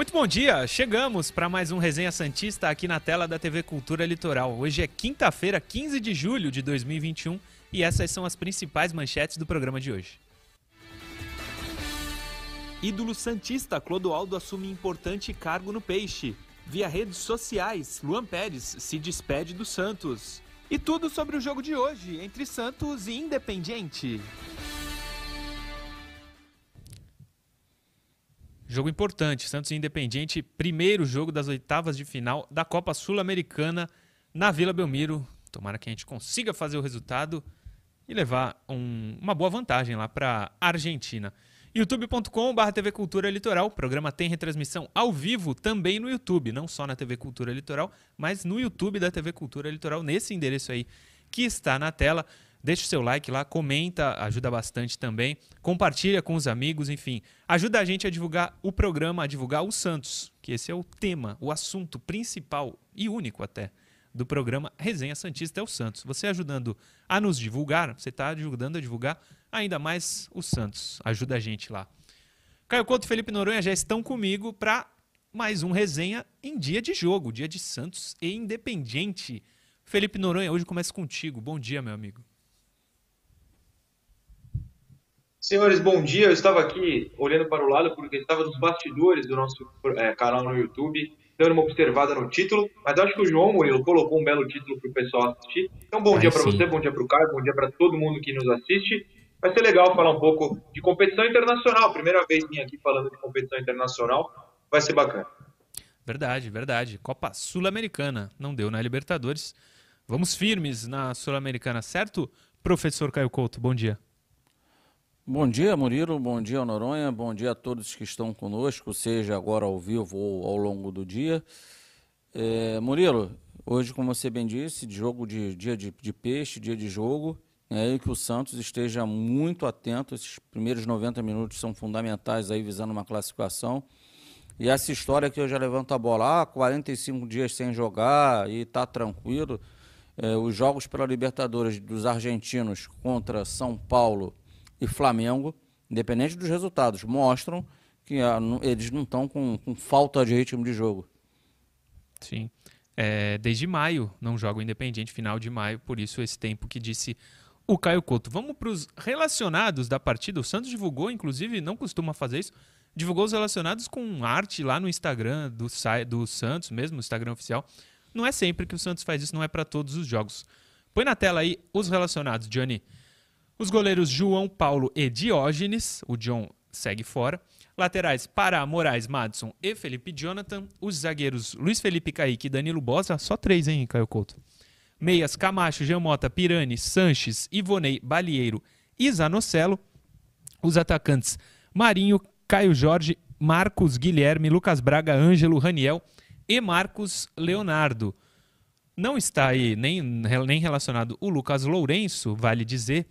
Muito bom dia, chegamos para mais um Resenha Santista aqui na tela da TV Cultura Litoral. Hoje é quinta-feira, 15 de julho de 2021 e essas são as principais manchetes do programa de hoje. Ídolo Santista Clodoaldo assume importante cargo no Peixe. Via redes sociais, Luan Pérez se despede do Santos. E tudo sobre o jogo de hoje entre Santos e Independiente. Jogo importante, Santos e Independiente, primeiro jogo das oitavas de final da Copa Sul-Americana na Vila Belmiro. Tomara que a gente consiga fazer o resultado e levar um, uma boa vantagem lá para Argentina. youtube.com.br TV Cultura Litoral. O programa tem retransmissão ao vivo também no YouTube, não só na TV Cultura Litoral, mas no YouTube da TV Cultura Litoral, nesse endereço aí que está na tela. Deixa o seu like lá, comenta, ajuda bastante também. Compartilha com os amigos, enfim. Ajuda a gente a divulgar o programa, a divulgar o Santos, que esse é o tema, o assunto principal e único até do programa Resenha Santista é o Santos. Você ajudando a nos divulgar, você está ajudando a divulgar ainda mais o Santos. Ajuda a gente lá. Caio Couto e Felipe Noronha já estão comigo para mais um resenha em dia de jogo, dia de Santos e Independiente. Felipe Noronha, hoje começa contigo. Bom dia, meu amigo. Senhores, bom dia. Eu estava aqui olhando para o lado porque estava nos bastidores do nosso é, canal no YouTube, dando uma observada no título. Mas acho que o João Murilo colocou um belo título para o pessoal assistir. Então, bom Ai, dia para você, bom dia para o Caio, bom dia para todo mundo que nos assiste. Vai ser legal falar um pouco de competição internacional. Primeira vez vim aqui falando de competição internacional. Vai ser bacana. Verdade, verdade. Copa Sul-Americana. Não deu na Libertadores. Vamos firmes na Sul-Americana, certo? Professor Caio Couto, bom dia. Bom dia, Murilo. Bom dia, Noronha. Bom dia a todos que estão conosco, seja agora ao vivo ou ao longo do dia. É, Murilo, hoje, como você bem disse, jogo de dia de, de peixe, dia de jogo. É que o Santos esteja muito atento. Esses primeiros 90 minutos são fundamentais aí visando uma classificação. E essa história que eu já levanto a bola, ah, 45 dias sem jogar e tá tranquilo. É, os jogos pela Libertadores dos argentinos contra São Paulo e Flamengo, independente dos resultados, mostram que ah, eles não estão com, com, falta de ritmo de jogo. Sim. É, desde maio não joga o Independiente, final de maio, por isso esse tempo que disse o Caio Couto. Vamos para os relacionados da partida. O Santos divulgou, inclusive, não costuma fazer isso, divulgou os relacionados com arte lá no Instagram do, do Santos, mesmo no Instagram oficial. Não é sempre que o Santos faz isso, não é para todos os jogos. Põe na tela aí os relacionados, Johnny. Os goleiros João Paulo e Diógenes, o John segue fora. Laterais Pará, Moraes, Madison e Felipe Jonathan. Os zagueiros Luiz Felipe Kaique e Danilo Bosa, só três, hein, Caio Couto? Meias Camacho, Geomota, Pirani, Sanches, Ivonei, Balieiro e Zanocelo. Os atacantes Marinho, Caio Jorge, Marcos Guilherme, Lucas Braga, Ângelo, Raniel e Marcos Leonardo. Não está aí nem, nem relacionado o Lucas Lourenço, vale dizer,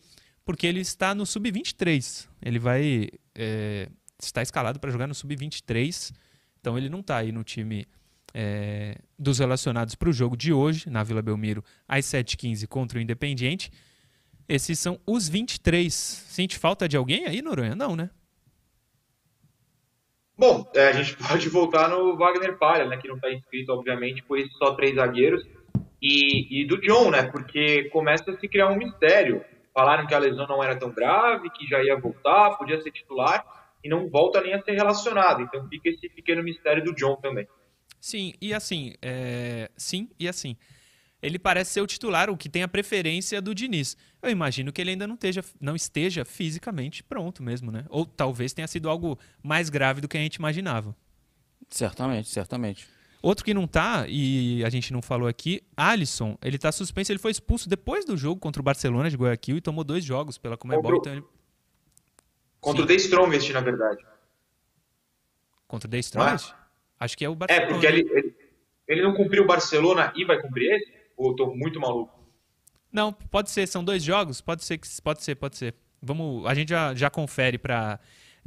porque ele está no sub-23. Ele vai é, está escalado para jogar no sub-23, então ele não está aí no time é, dos relacionados para o jogo de hoje, na Vila Belmiro, às 7h15 contra o Independiente. Esses são os 23. Sente falta de alguém aí, Noronha? Não, né? Bom, é, a gente pode voltar no Wagner Palha, né, que não está inscrito, obviamente, por isso só três zagueiros. E, e do John, né, porque começa a se criar um mistério. Falaram que a lesão não era tão grave, que já ia voltar, podia ser titular e não volta nem a ser relacionado. Então fica esse pequeno mistério do John também. Sim, e assim, é... sim, e assim. Ele parece ser o titular, o que tem a preferência do Diniz. Eu imagino que ele ainda não esteja, não esteja fisicamente pronto mesmo, né? Ou talvez tenha sido algo mais grave do que a gente imaginava. Certamente, certamente. Outro que não tá, e a gente não falou aqui, Alisson, ele tá suspenso, ele foi expulso depois do jogo contra o Barcelona de Guayaquil e tomou dois jogos pela Comebol. Contra, então ele... contra o The Strongest, na verdade. Contra o The Strongest? Acho que é o Barcelona. É, porque ele, ele, ele, não cumpriu o Barcelona e vai cumprir esse? Ou eu tô muito maluco? Não, pode ser, são dois jogos, pode ser, pode ser, pode ser. Vamos, a gente já, já confere para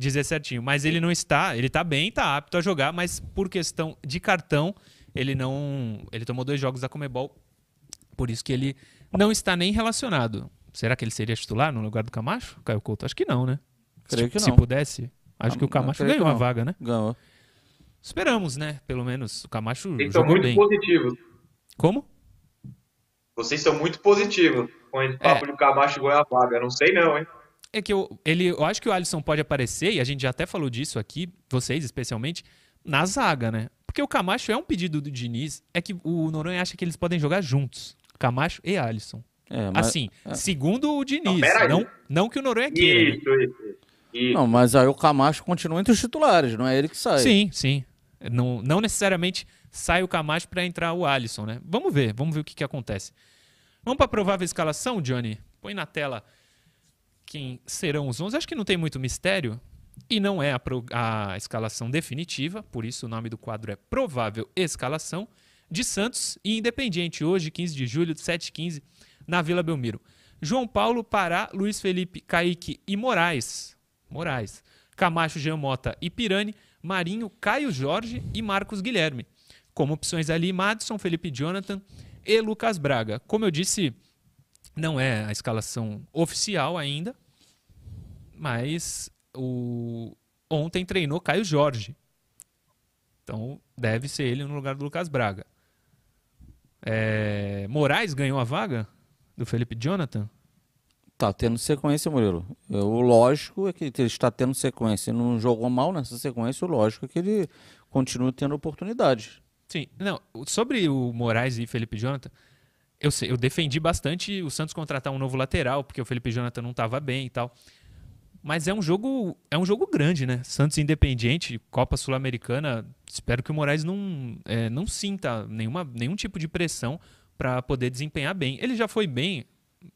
dizer certinho. Mas ele não está, ele está bem, está apto a jogar, mas por questão de cartão, ele não. Ele tomou dois jogos da Comebol, por isso que ele não está nem relacionado. Será que ele seria titular no lugar do Camacho, Caio Couto? Acho que não, né? Creio que se, não. Se pudesse, acho ah, que o Camacho ganhou uma vaga, né? Ganhou. Esperamos, né? Pelo menos o Camacho Vocês são muito bem. positivos. Como? Vocês são muito positivos com esse papo é. de Camacho ganhar a vaga. Não sei não, hein? É que eu, ele, eu acho que o Alisson pode aparecer, e a gente já até falou disso aqui, vocês especialmente, na zaga, né? Porque o Camacho é um pedido do Diniz, é que o Noronha acha que eles podem jogar juntos, Camacho e Alisson. É, mas, assim, é. segundo o Diniz, não, não, não, que o Noronha queira. Isso, isso, isso. Não, mas aí o Camacho continua entre os titulares, não é ele que sai. Sim, sim. Não, não necessariamente sai o Camacho para entrar o Alisson, né? Vamos ver, vamos ver o que, que acontece. Vamos para a provável escalação, Johnny? Põe na tela quem serão os 11. Acho que não tem muito mistério. E não é a, pro, a escalação definitiva, por isso o nome do quadro é Provável Escalação, de Santos e Independiente, hoje, 15 de julho, 7h15, na Vila Belmiro. João Paulo, Pará, Luiz Felipe, Kaique e Moraes. Moraes. Camacho, Jean Mota e Pirani, Marinho, Caio Jorge e Marcos Guilherme. Como opções ali, Madison, Felipe Jonathan e Lucas Braga. Como eu disse, não é a escalação oficial ainda, mas o ontem treinou Caio Jorge. Então deve ser ele no lugar do Lucas Braga. É... Moraes ganhou a vaga do Felipe Jonathan? Tá tendo sequência, Murilo. O lógico é que ele está tendo sequência. Ele não jogou mal nessa sequência, o lógico é que ele continua tendo oportunidade. Sim, não. Sobre o Moraes e Felipe Jonathan, eu, eu defendi bastante o Santos contratar um novo lateral, porque o Felipe Jonathan não estava bem e tal. Mas é um jogo, é um jogo grande, né? Santos Independiente, Copa Sul-Americana. Espero que o Moraes não, é, não sinta nenhuma, nenhum tipo de pressão para poder desempenhar bem. Ele já foi bem,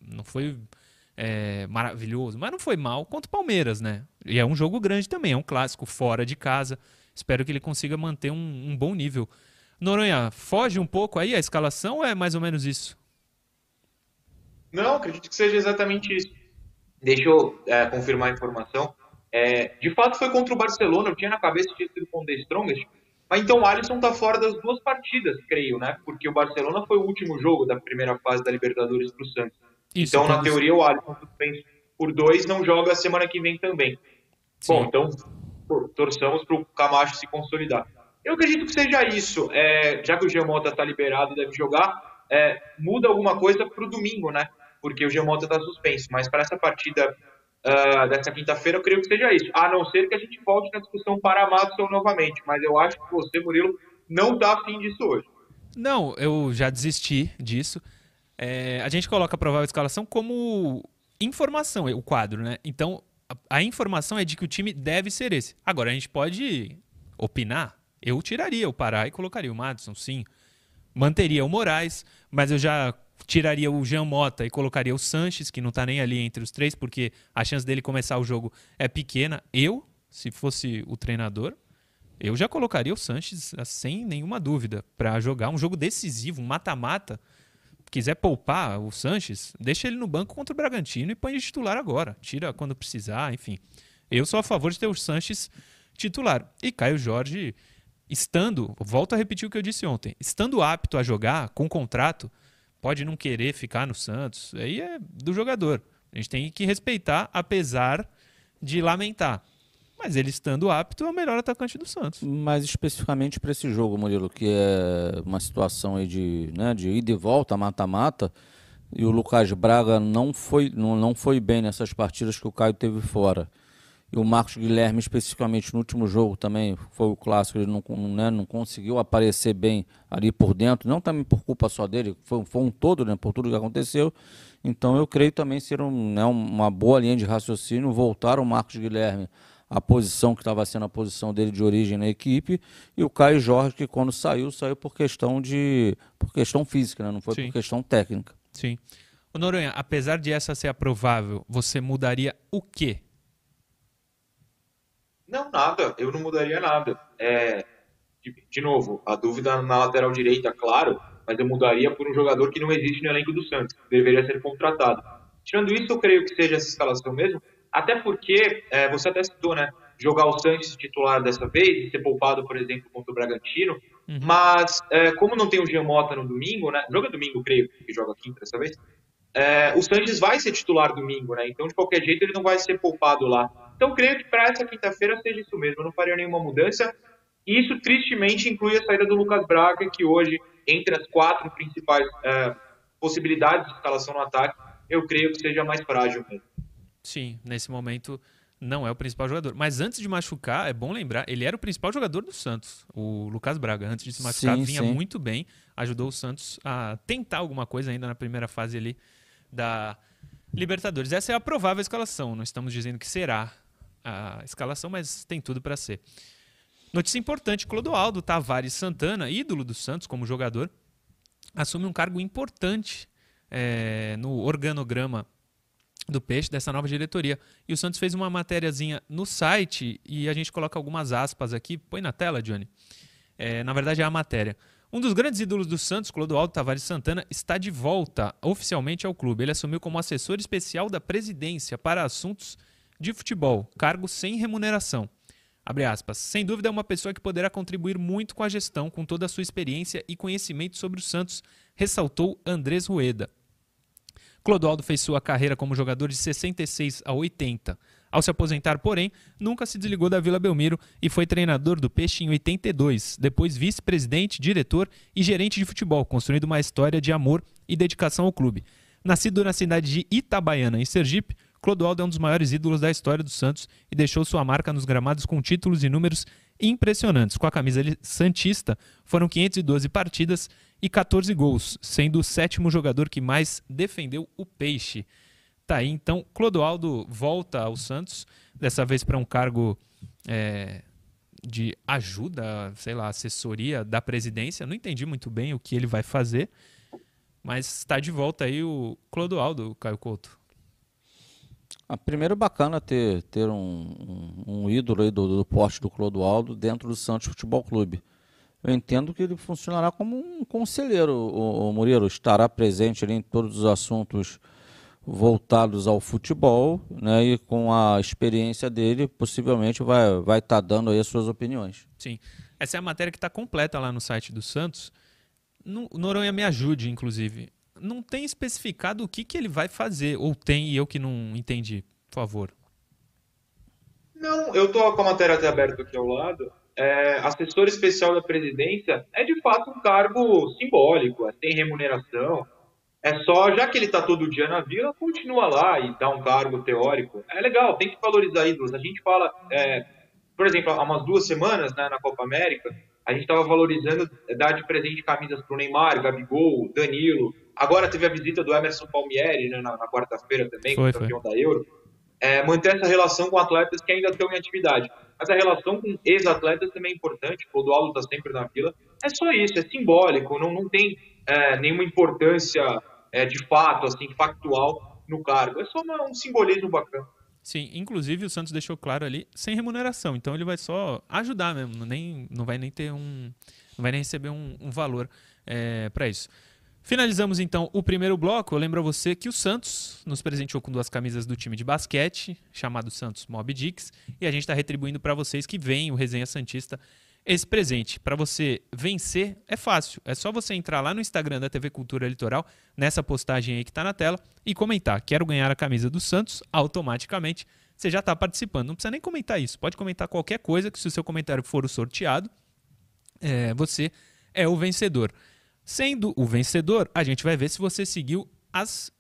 não foi é, maravilhoso, mas não foi mal contra o Palmeiras, né? E é um jogo grande também, é um clássico fora de casa. Espero que ele consiga manter um, um bom nível. Noronha, foge um pouco aí a escalação ou é mais ou menos isso? Não, acredito que seja exatamente isso. Deixa eu é, confirmar a informação. É, de fato foi contra o Barcelona, eu tinha na cabeça que tinha sido com o The Strongest, mas então o Alisson tá fora das duas partidas, creio, né? Porque o Barcelona foi o último jogo da primeira fase da Libertadores pro Santos. Isso, então, na teoria, o Alisson suspenso por dois não joga a semana que vem também. Sim. Bom, então torçamos para o Camacho se consolidar. Eu acredito que seja isso. É, já que o Giamota está liberado e deve jogar, é, muda alguma coisa para o domingo, né? Porque o Giamota está suspenso. Mas para essa partida uh, dessa quinta-feira, eu creio que seja isso. A não ser que a gente volte na discussão para Madison novamente. Mas eu acho que você, Murilo, não está afim disso hoje. Não, eu já desisti disso. É, a gente coloca a provável escalação como informação, o quadro, né? Então, a, a informação é de que o time deve ser esse. Agora, a gente pode opinar, eu tiraria o Pará e colocaria o Madison, sim. Manteria o Moraes, mas eu já tiraria o Jean Mota e colocaria o Sanches, que não está nem ali entre os três, porque a chance dele começar o jogo é pequena. Eu, se fosse o treinador, eu já colocaria o Sanches sem nenhuma dúvida para jogar um jogo decisivo, um mata-mata. Quiser poupar o Sanches, deixa ele no banco contra o Bragantino e põe de titular agora. Tira quando precisar, enfim. Eu sou a favor de ter o Sanches titular. E Caio Jorge estando, volto a repetir o que eu disse ontem, estando apto a jogar com contrato, pode não querer ficar no Santos, aí é do jogador. A gente tem que respeitar, apesar de lamentar. Mas ele estando apto é o melhor atacante do Santos. Mais especificamente para esse jogo, Murilo, que é uma situação aí de, né, de ida e volta, mata-mata, e o Lucas Braga não foi, não, não foi bem nessas partidas que o Caio teve fora e o Marcos Guilherme, especificamente no último jogo também, foi o clássico, ele não, né, não conseguiu aparecer bem ali por dentro, não também por culpa só dele, foi, foi um todo, né, por tudo que aconteceu. Então eu creio também ser um, né, uma boa linha de raciocínio voltar o Marcos Guilherme à posição que estava sendo a posição dele de origem na equipe e o Caio Jorge que quando saiu saiu por questão de por questão física, né? não foi Sim. por questão técnica. Sim. Noronha, apesar de essa ser aprovável, você mudaria o quê não, nada. Eu não mudaria nada. É, de, de, novo, a dúvida na lateral direita, claro, mas eu mudaria por um jogador que não existe no elenco do Santos, que deveria ser contratado. Tirando isso, eu creio que seja essa escalação mesmo, até porque, é, você até citou, né, jogar o Santos titular dessa vez, ser poupado, por exemplo, contra o Bragantino, uhum. mas é, como não tem o Jean Mota no domingo, né, joga domingo, creio, que joga quinta dessa vez, é, o Sanches vai ser titular domingo, né? Então, de qualquer jeito, ele não vai ser poupado lá. Então, creio que para essa quinta-feira seja isso mesmo. Eu não faria nenhuma mudança. E isso tristemente inclui a saída do Lucas Braga, que hoje, entre as quatro principais é, possibilidades de escalação no ataque, eu creio que seja mais frágil mesmo. Sim, nesse momento não é o principal jogador. Mas antes de machucar, é bom lembrar, ele era o principal jogador do Santos, o Lucas Braga. Antes de se machucar, sim, vinha sim. muito bem, ajudou o Santos a tentar alguma coisa ainda na primeira fase ali da Libertadores. Essa é a provável escalação. Não estamos dizendo que será a escalação, mas tem tudo para ser. Notícia importante: Clodoaldo Tavares Santana, ídolo do Santos como jogador, assume um cargo importante é, no organograma do Peixe, dessa nova diretoria. E o Santos fez uma matériazinha no site e a gente coloca algumas aspas aqui. Põe na tela, Johnny. É, na verdade, é a matéria. Um dos grandes ídolos do Santos, Clodoaldo Tavares Santana, está de volta oficialmente ao clube. Ele assumiu como assessor especial da presidência para assuntos de futebol, cargo sem remuneração. Abre aspas. Sem dúvida é uma pessoa que poderá contribuir muito com a gestão, com toda a sua experiência e conhecimento sobre o Santos, ressaltou Andrés Rueda. Clodoaldo fez sua carreira como jogador de 66 a 80. Ao se aposentar, porém, nunca se desligou da Vila Belmiro e foi treinador do Peixe em 82, depois vice-presidente, diretor e gerente de futebol, construindo uma história de amor e dedicação ao clube. Nascido na cidade de Itabaiana, em Sergipe, Clodoaldo é um dos maiores ídolos da história do Santos e deixou sua marca nos gramados com títulos e números impressionantes. Com a camisa santista, foram 512 partidas e 14 gols, sendo o sétimo jogador que mais defendeu o peixe. Tá aí, então, Clodoaldo volta ao Santos, dessa vez para um cargo é, de ajuda, sei lá, assessoria da presidência. Não entendi muito bem o que ele vai fazer, mas está de volta aí o Clodoaldo, Caio Couto. Ah, primeiro bacana ter, ter um, um, um ídolo aí do, do porte do Clodoaldo dentro do Santos Futebol Clube eu entendo que ele funcionará como um conselheiro, o, o Murilo, estará presente em todos os assuntos voltados ao futebol, né, e com a experiência dele, possivelmente vai vai estar tá dando aí as suas opiniões. Sim, essa é a matéria que está completa lá no site do Santos. No, Noronha me ajude, inclusive. Não tem especificado o que, que ele vai fazer, ou tem e eu que não entendi, por favor. Não, eu tô com a matéria até aberta aqui ao lado é, assessor especial da presidência é de fato um cargo simbólico, é, tem remuneração. É só, já que ele está todo dia na vila, continua lá e dá um cargo teórico. É legal, tem que valorizar ídolos. A gente fala, é, por exemplo, há umas duas semanas né, na Copa América, a gente estava valorizando dar de presente camisas para o Neymar, Gabigol, Danilo. Agora teve a visita do Emerson Palmieri né, na, na quarta-feira também, foi, campeão foi. da Euro. É, manter essa relação com atletas que ainda estão em atividade. Mas a relação com ex-atletas também é importante, o Clodoaldo está sempre na fila. É só isso, é simbólico, não, não tem é, nenhuma importância é, de fato, assim, factual no cargo. É só uma, um simbolismo bacana. Sim, inclusive o Santos deixou claro ali, sem remuneração. Então ele vai só ajudar mesmo, nem, não vai nem ter um. Não vai nem receber um, um valor é, para isso. Finalizamos então o primeiro bloco. Eu lembro a você que o Santos nos presenteou com duas camisas do time de basquete, chamado Santos Mob Dix, e a gente está retribuindo para vocês que vem o Resenha Santista esse presente. Para você vencer é fácil, é só você entrar lá no Instagram da TV Cultura Litoral, nessa postagem aí que está na tela, e comentar: quero ganhar a camisa do Santos, automaticamente você já está participando. Não precisa nem comentar isso, pode comentar qualquer coisa, que se o seu comentário for o sorteado, é, você é o vencedor. Sendo o vencedor, a gente vai ver se você seguiu as,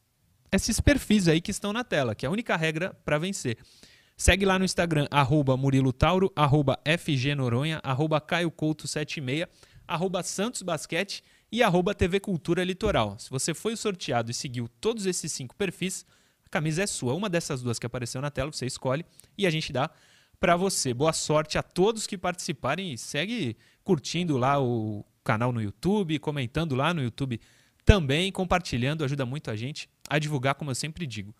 esses perfis aí que estão na tela, que é a única regra para vencer. Segue lá no Instagram, arroba Murilo Tauro, arroba FGNoronha, arroba Caio Couto 76, arroba Santos Basquete e arroba TV Cultura Litoral. Se você foi sorteado e seguiu todos esses cinco perfis, a camisa é sua. Uma dessas duas que apareceu na tela, você escolhe e a gente dá para você. Boa sorte a todos que participarem e segue curtindo lá o canal no YouTube, comentando lá no YouTube também, compartilhando, ajuda muito a gente a divulgar, como eu sempre digo.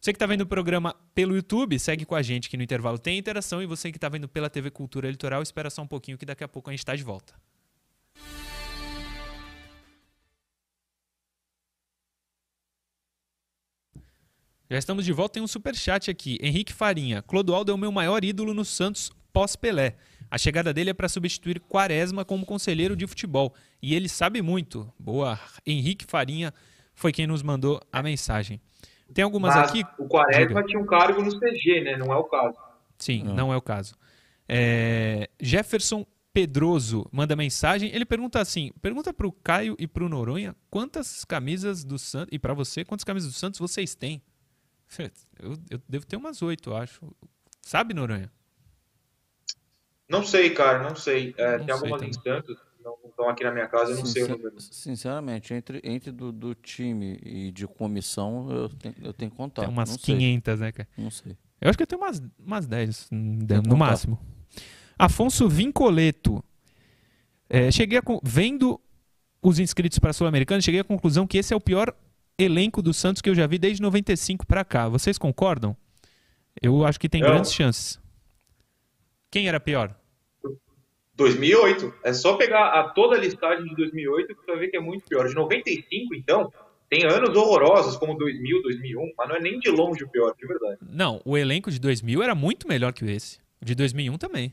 Você que está vendo o programa pelo YouTube, segue com a gente que no intervalo tem interação. E você que está vendo pela TV Cultura Litoral, espera só um pouquinho que daqui a pouco a gente está de volta. Já estamos de volta, tem um super chat aqui. Henrique Farinha. Clodoaldo é o meu maior ídolo no Santos pós-Pelé. A chegada dele é para substituir Quaresma como conselheiro de futebol. E ele sabe muito. Boa. Henrique Farinha foi quem nos mandou a mensagem. Tem algumas Mas aqui. O Quaresma Diga. tinha um cargo no CG, né? Não é o caso. Sim, não, não é o caso. É... Jefferson Pedroso manda mensagem. Ele pergunta assim: pergunta pro Caio e pro Noronha quantas camisas do Santos. E para você, quantas camisas do Santos vocês têm? Eu, eu devo ter umas oito, acho. Sabe, Noronha? Não sei, cara, não sei. É, Não tem sei algumas também. Santos, que não estão aqui na minha casa, eu não sei o Sincer- número. Sinceramente, entre, entre do, do time e de comissão, eu tenho, eu tenho contato. Tem umas não sei, 500, né, cara? não sei. Eu acho que eu tenho umas, umas 10, hum, Tem no contato. máximo. Afonso Vincoleto. É, cheguei a. Vendo os inscritos para a Sul-Americana, cheguei à conclusão que esse é o pior elenco do Santos que eu já vi desde 95 para cá. Vocês concordam? Eu acho que tem Não. grandes chances. Quem era pior? 2008. É só pegar a, toda a listagem de 2008 que você vai ver que é muito pior. De 95, então, tem anos horrorosos como 2000, 2001, mas não é nem de longe o pior, de verdade. Não, o elenco de 2000 era muito melhor que esse. O de 2001 também.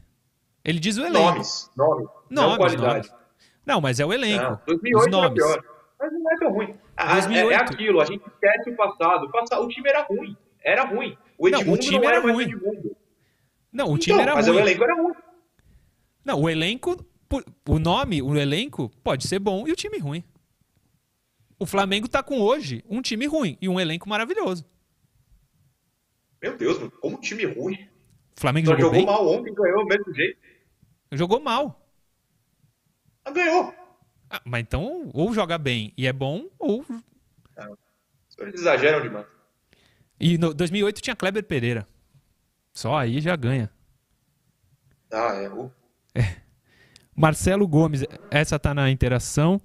Ele diz o elenco. Nomes, nomes, não Nomes, qualidade. nomes. Não, mas é o elenco. Não, Os 2008 era nomes. pior. Mas não é tão ruim. Ah, 2008. É, é aquilo, a gente esquece o passado. O, time era ruim. Era ruim. O Não, o Edmundo time não era era o ruim. Edmundo. Não, o Então, time era mas ruim. o elenco era ruim. Não, o elenco, o nome, o elenco pode ser bom e o time ruim. O Flamengo tá com hoje um time ruim e um elenco maravilhoso. Meu Deus, mano, como time ruim. O Flamengo Só jogou, jogou mal ontem e ganhou do mesmo jeito. jogou mal. Mas ganhou. Ah, mas então, ou joga bem e é bom, ou. Eles exageram demais. E no 2008 tinha Kleber Pereira. Só aí já ganha. Ah, é. o- Marcelo Gomes, essa tá na interação.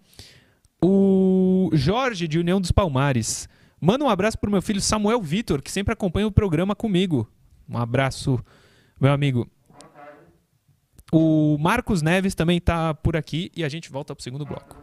O Jorge, de União dos Palmares. Manda um abraço pro meu filho Samuel Vitor, que sempre acompanha o programa comigo. Um abraço, meu amigo. O Marcos Neves também tá por aqui e a gente volta pro segundo bloco.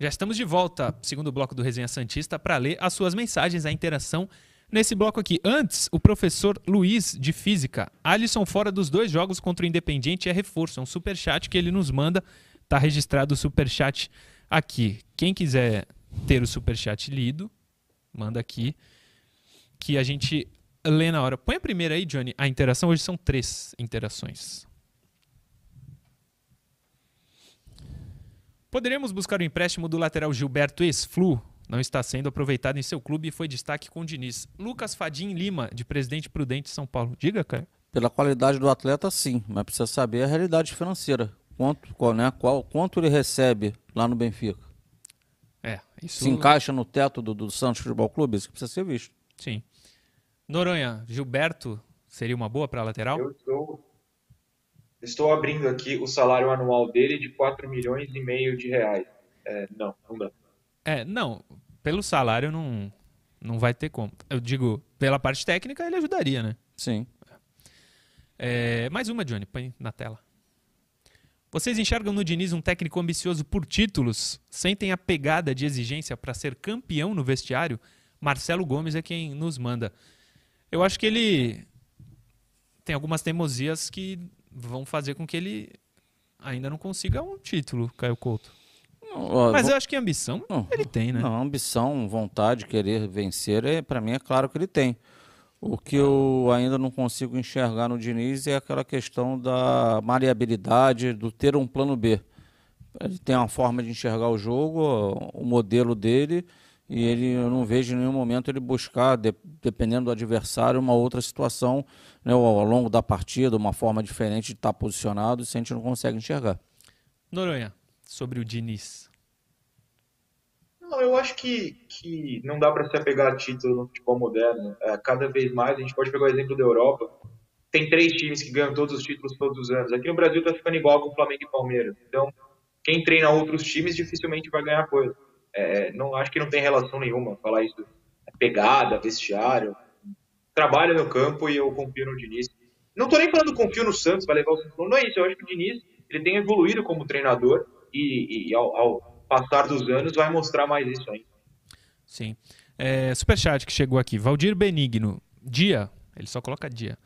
Já estamos de volta, segundo bloco do Resenha Santista, para ler as suas mensagens, a interação nesse bloco aqui. Antes, o professor Luiz, de Física. Alisson fora dos dois jogos contra o Independiente é reforço. É um superchat que ele nos manda. Tá registrado o superchat aqui. Quem quiser ter o superchat lido, manda aqui. Que a gente lê na hora. Põe a primeira aí, Johnny. A interação. Hoje são três interações. Poderemos buscar o empréstimo do lateral Gilberto ex-Flu? Não está sendo aproveitado em seu clube e foi destaque com o Diniz. Lucas Fadim Lima, de Presidente Prudente, São Paulo. Diga, cara. Pela qualidade do atleta, sim, mas precisa saber a realidade financeira. Quanto, qual, né, qual, quanto ele recebe lá no Benfica? É, isso. Se encaixa no teto do, do Santos Futebol Clube? Isso que precisa ser visto. Sim. Noronha, Gilberto seria uma boa para lateral? Eu estou, estou abrindo aqui o salário anual dele de 4 milhões e meio de reais. É, não, não dá. É, não. Pelo salário não, não vai ter como. Eu digo, pela parte técnica ele ajudaria, né? Sim. É, mais uma, Johnny, põe na tela. Vocês enxergam no Diniz um técnico ambicioso por títulos? Sentem a pegada de exigência para ser campeão no vestiário? Marcelo Gomes é quem nos manda. Eu acho que ele tem algumas teimosias que vão fazer com que ele ainda não consiga um título, Caio Couto. Não, ó, Mas vou- eu acho que ambição Não, ele tem, né? Não, ambição, vontade, querer vencer, é, para mim é claro que ele tem. O que eu ainda não consigo enxergar no Diniz é aquela questão da maleabilidade, do ter um plano B. Ele tem uma forma de enxergar o jogo, o modelo dele, e ele eu não vejo em nenhum momento ele buscar, de- dependendo do adversário, uma outra situação né, ao, ao longo da partida, uma forma diferente de estar posicionado, isso a gente não consegue enxergar. Noronha, sobre o Diniz. Não, eu acho que, que não dá para se apegar a título no futebol moderno. É, cada vez mais, a gente pode pegar o exemplo da Europa. Tem três times que ganham todos os títulos todos os anos. Aqui no Brasil tá ficando igual com o Flamengo e Palmeiras. Então, quem treina outros times dificilmente vai ganhar coisa. É, não acho que não tem relação nenhuma falar isso. É pegada, vestiário. Trabalha no campo e eu confio no Diniz. Não tô nem falando confio no Santos, vai levar o Santos. Não é isso. Eu acho que o Diniz ele tem evoluído como treinador e, e ao, ao passar dos anos vai mostrar mais isso ainda. Sim. É, superchat que chegou aqui. Valdir Benigno. Dia. Ele só coloca dia.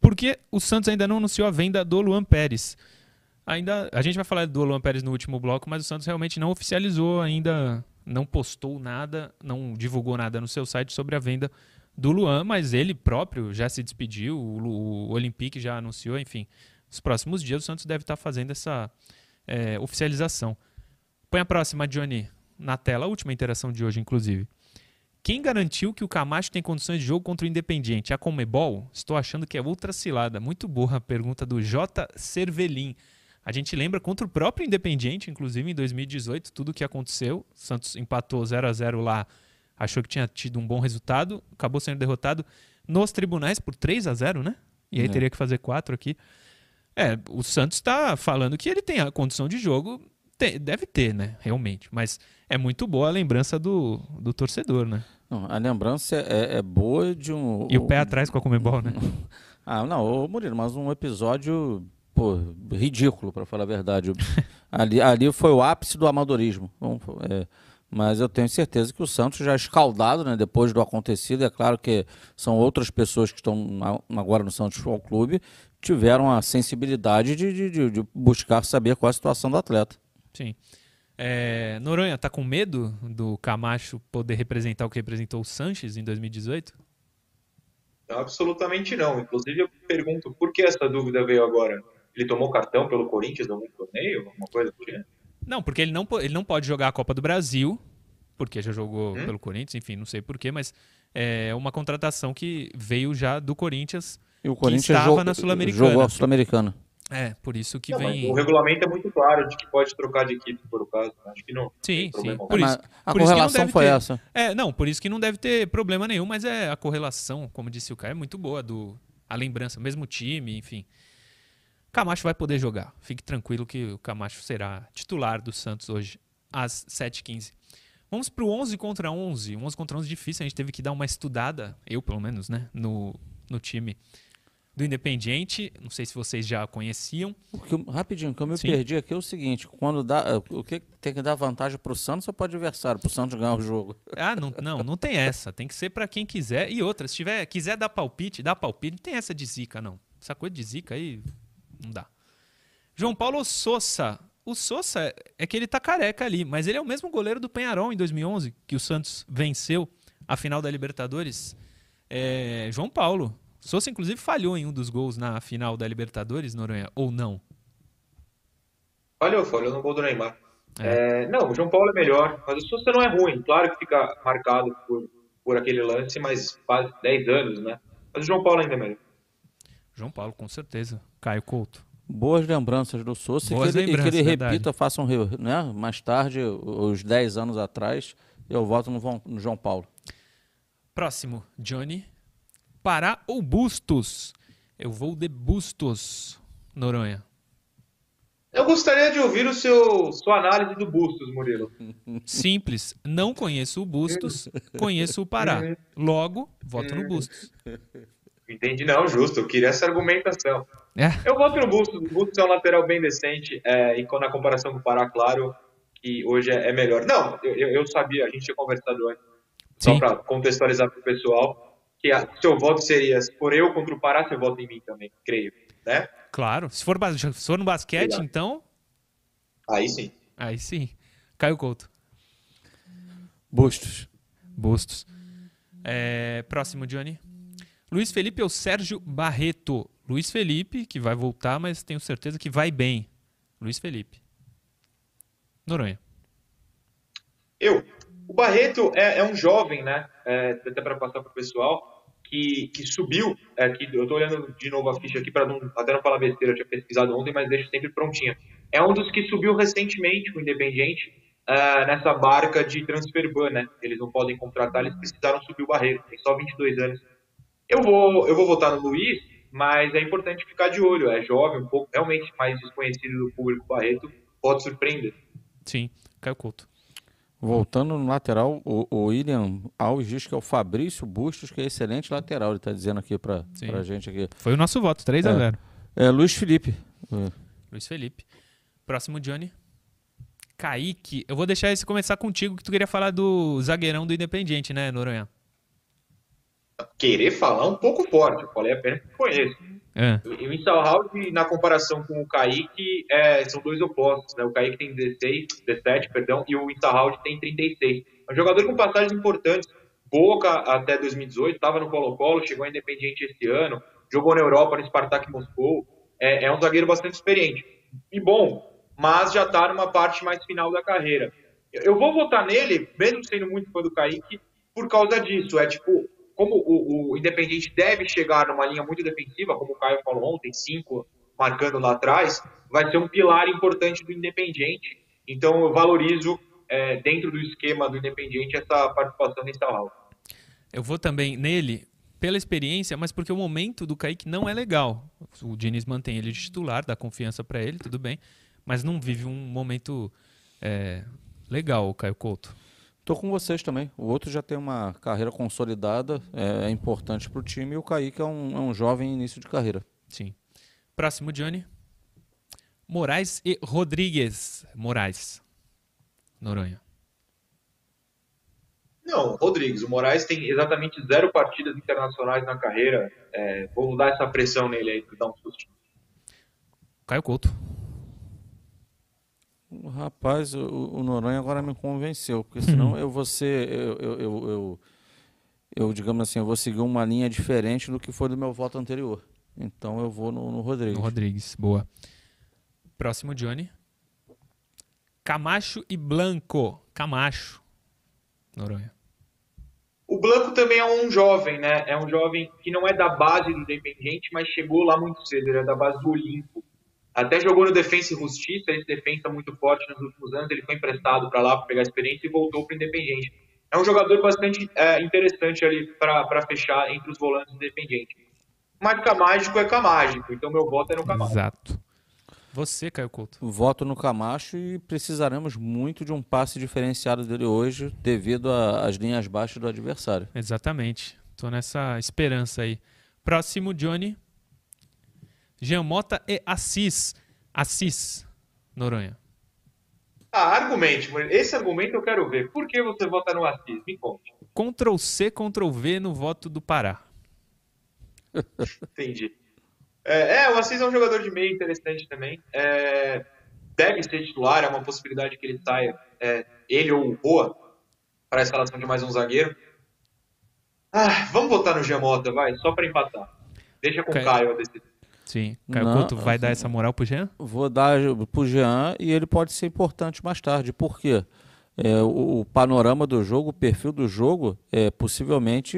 Por que o Santos ainda não anunciou a venda do Luan Pérez? Ainda, a gente vai falar do Luan Pérez no último bloco, mas o Santos realmente não oficializou ainda, não postou nada, não divulgou nada no seu site sobre a venda do Luan, mas ele próprio já se despediu, o, o Olympique já anunciou, enfim. Nos próximos dias o Santos deve estar fazendo essa é, oficialização. Põe a próxima, Johnny, na tela, a última interação de hoje, inclusive. Quem garantiu que o Camacho tem condições de jogo contra o Independiente? A Comebol? Estou achando que é outra cilada. Muito boa a pergunta do J. Cervelin. A gente lembra contra o próprio Independiente, inclusive em 2018, tudo o que aconteceu. Santos empatou 0 a 0 lá, achou que tinha tido um bom resultado, acabou sendo derrotado nos tribunais por 3 a 0 né? E aí é. teria que fazer 4 aqui. É, o Santos está falando que ele tem a condição de jogo, tem, deve ter, né? Realmente. Mas é muito boa a lembrança do, do torcedor, né? Não, a lembrança é, é, boa de um. E o pé atrás com a Comebol, né? ah, não, ô Murilo, mas um episódio pô, ridículo, para falar a verdade. ali, ali foi o ápice do amadorismo. Bom, é, mas eu tenho certeza que o Santos já é escaldado, né, depois do acontecido, é claro que são outras pessoas que estão agora no Santos Futebol Clube, tiveram a sensibilidade de, de, de buscar saber qual é a situação do atleta. Sim. É, Noronha, tá com medo do Camacho poder representar o que representou o Sanches em 2018? Absolutamente não. Inclusive, eu pergunto por que essa dúvida veio agora? Ele tomou cartão pelo Corinthians no torneio? Alguma coisa por assim? Não, porque ele não, ele não pode jogar a Copa do Brasil, porque já jogou hum? pelo Corinthians, enfim, não sei porquê, mas é uma contratação que veio já do Corinthians. E o Corinthians que estava na Sul-Americana. Jogou a Sul-Americana. É, por isso que não, vem. O regulamento é muito claro de que pode trocar de equipe por o caso. Acho que não. Sim, sim. Por isso, a por correlação foi ter... essa. É, não, por isso que não deve ter problema nenhum, mas é a correlação, como disse o Caio, é muito boa do a lembrança, mesmo time, enfim. Camacho vai poder jogar. Fique tranquilo que o Camacho será titular do Santos hoje às 7h15. Vamos para o 11 contra 11. 11 contra 11 difícil, a gente teve que dar uma estudada, eu pelo menos, né, no, no time do Independiente. Não sei se vocês já conheciam. Porque, rapidinho, o que eu me Sim. perdi aqui é o seguinte: quando dá, o que tem que dar vantagem para o Santos ou para o adversário, para o Santos ganhar o jogo? Ah, não, não, não tem essa. Tem que ser para quem quiser. E outra, se tiver, quiser dar palpite, dá palpite. Não tem essa de zica, não. Essa coisa de zica aí, não dá. João Paulo Sousa. O Sousa é que ele tá careca ali, mas ele é o mesmo goleiro do Penharol em 2011, que o Santos venceu a final da Libertadores. É, João Paulo, Sousa, inclusive, falhou em um dos gols na final da Libertadores, Noronha, ou não? Falhou, falhou no gol do Neymar. É. É, não, o João Paulo é melhor, mas o Sousa não é ruim. Claro que fica marcado por, por aquele lance, mas faz 10 anos, né? Mas o João Paulo ainda é melhor. João Paulo, com certeza. Caio Couto. Boas lembranças do Boas e que ele, que ele repita, faça um né? mais tarde, os 10 anos atrás, eu voto no, no João Paulo. Próximo, Johnny. Pará ou Bustos? Eu vou de Bustos, Noronha. Eu gostaria de ouvir o seu sua análise do Bustos, Murilo. Simples. Não conheço o Bustos, conheço o Pará. Logo, voto no Bustos. Entendi, não, justo. Eu queria essa argumentação. É. Eu voto no Bustos. O Bustos é um lateral bem decente é, e na comparação com o Pará, claro que hoje é, é melhor. Não, eu, eu, sabia, a gente tinha conversado antes. Só para contextualizar para o pessoal que a, seu voto seria, se for eu contra o Pará, seu voto em mim também, creio, né? Claro. Se for, se for no basquete, Obrigado. então... Aí sim. Aí sim. Caio Couto. Bustos. Bustos. É, próximo, Johnny. Luiz Felipe ou Sérgio Barreto? Luiz Felipe, que vai voltar, mas tenho certeza que vai bem. Luiz Felipe. Noronha. Eu. O Barreto é, é um jovem, né? É, até para passar para o pessoal, que, que subiu. É, que eu estou olhando de novo a ficha aqui para não, até não falar besteira, eu tinha pesquisado ontem, mas deixo sempre prontinha. É um dos que subiu recentemente com o Independiente uh, nessa barca de transfer ban, né? Eles não podem contratar, eles precisaram subir o Barreto, tem só 22 anos. Eu vou, eu vou votar no Luiz, mas é importante ficar de olho. É jovem, um pouco realmente mais desconhecido do público Barreto, pode surpreender. Sim, Caio Couto. Voltando no lateral, o, o, William Alves diz que é o Fabrício Bustos, que é excelente lateral. Ele está dizendo aqui para a gente. aqui. Foi o nosso voto, 3 é, a 0 É, Luiz Felipe. É. Luiz Felipe. Próximo, Johnny. Kaique. Eu vou deixar esse começar contigo, que tu queria falar do zagueirão do Independiente, né, Noronha? Querer falar um pouco forte. Eu falei apenas que conheço. É. E o Instalhouse, na comparação com o Kaique, é, são dois opostos. Né? O Kaique tem 16, 17 perdão, e o Instalhouse tem 36. É um jogador com passagens importantes, Boca até 2018, estava no Colo-Colo, chegou Independiente esse ano, jogou na Europa, no Spartak Moscou. É, é um zagueiro bastante experiente. E bom, mas já está numa parte mais final da carreira. Eu vou votar nele, mesmo sendo muito fã do Kaique, por causa disso. É tipo, como o, o Independiente deve chegar numa linha muito defensiva, como o Caio falou ontem, cinco marcando lá atrás, vai ser um pilar importante do Independiente. Então eu valorizo é, dentro do esquema do Independiente essa participação nesse hall. Eu vou também nele pela experiência, mas porque o momento do Kaique não é legal. O Diniz mantém ele de titular, dá confiança para ele, tudo bem, mas não vive um momento é, legal, o Caio Couto. Tô com vocês também. O outro já tem uma carreira consolidada, é, é importante para o time, e o Kaique é um, é um jovem início de carreira. Sim. Próximo, Johnny. Moraes e Rodrigues. Moraes. Noronha. Não, Rodrigues. O Moraes tem exatamente zero partidas internacionais na carreira. É, vou dar essa pressão nele aí para dar um susto. Caio Couto. Rapaz, o, o Noronha agora me convenceu, porque senão uhum. eu vou ser. Eu, eu, eu, eu, eu, digamos assim, eu vou seguir uma linha diferente do que foi do meu voto anterior. Então eu vou no, no Rodrigues. No Rodrigues, boa. Próximo, Johnny. Camacho e Blanco. Camacho. Noronha. O Blanco também é um jovem, né? É um jovem que não é da base do Independiente, mas chegou lá muito cedo. Ele é da base do Olimpo. Até jogou no Defensa e Justiça, esse defensa muito forte nos últimos anos. Ele foi emprestado para lá para pegar experiência e voltou para o Independiente. É um jogador bastante é, interessante ali para fechar entre os volantes do Independiente. Mas Camágico é Camágico, então meu voto é no Camágico. Exato. Você, Caio Couto. Voto no Camacho e precisaremos muito de um passe diferenciado dele hoje, devido às linhas baixas do adversário. Exatamente. Tô nessa esperança aí. Próximo, Johnny. Jean Mota e Assis. Assis, Noronha. Ah, argumente. Esse argumento eu quero ver. Por que você vota no Assis? Me conte. Ctrl C, Ctrl V no voto do Pará. Entendi. É, é, o Assis é um jogador de meio interessante também. É, deve ser titular, é uma possibilidade que ele saia, é, ele ou o Boa, para a escalação de mais um zagueiro. Ah, vamos votar no Giamota, vai, só para empatar. Deixa com o Caio a decisão. Sim. Caio Não, Couto vai dar essa moral pro Jean? Vou dar pro Jean e ele pode ser importante mais tarde. Por quê? É, o, o, panorama do jogo, o perfil do jogo, é, possivelmente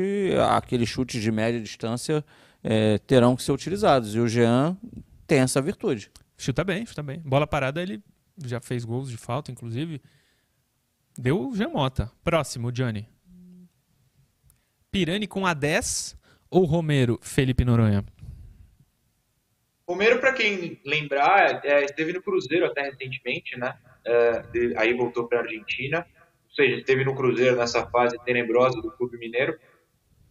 aqueles chutes de média distância é, terão que ser utilizados. E o Jean tem essa virtude. Chuta bem, chuta bem. Bola parada, ele já fez gols de falta, inclusive. Deu o Jean Mota. Próximo, Johnny. Pirani com a 10 ou Romero, Felipe Noronha? Romero, para quem lembrar, é, esteve no Cruzeiro até recentemente, né? É, aí voltou para a Argentina. Ou seja, esteve no Cruzeiro nessa fase tenebrosa do Clube Mineiro.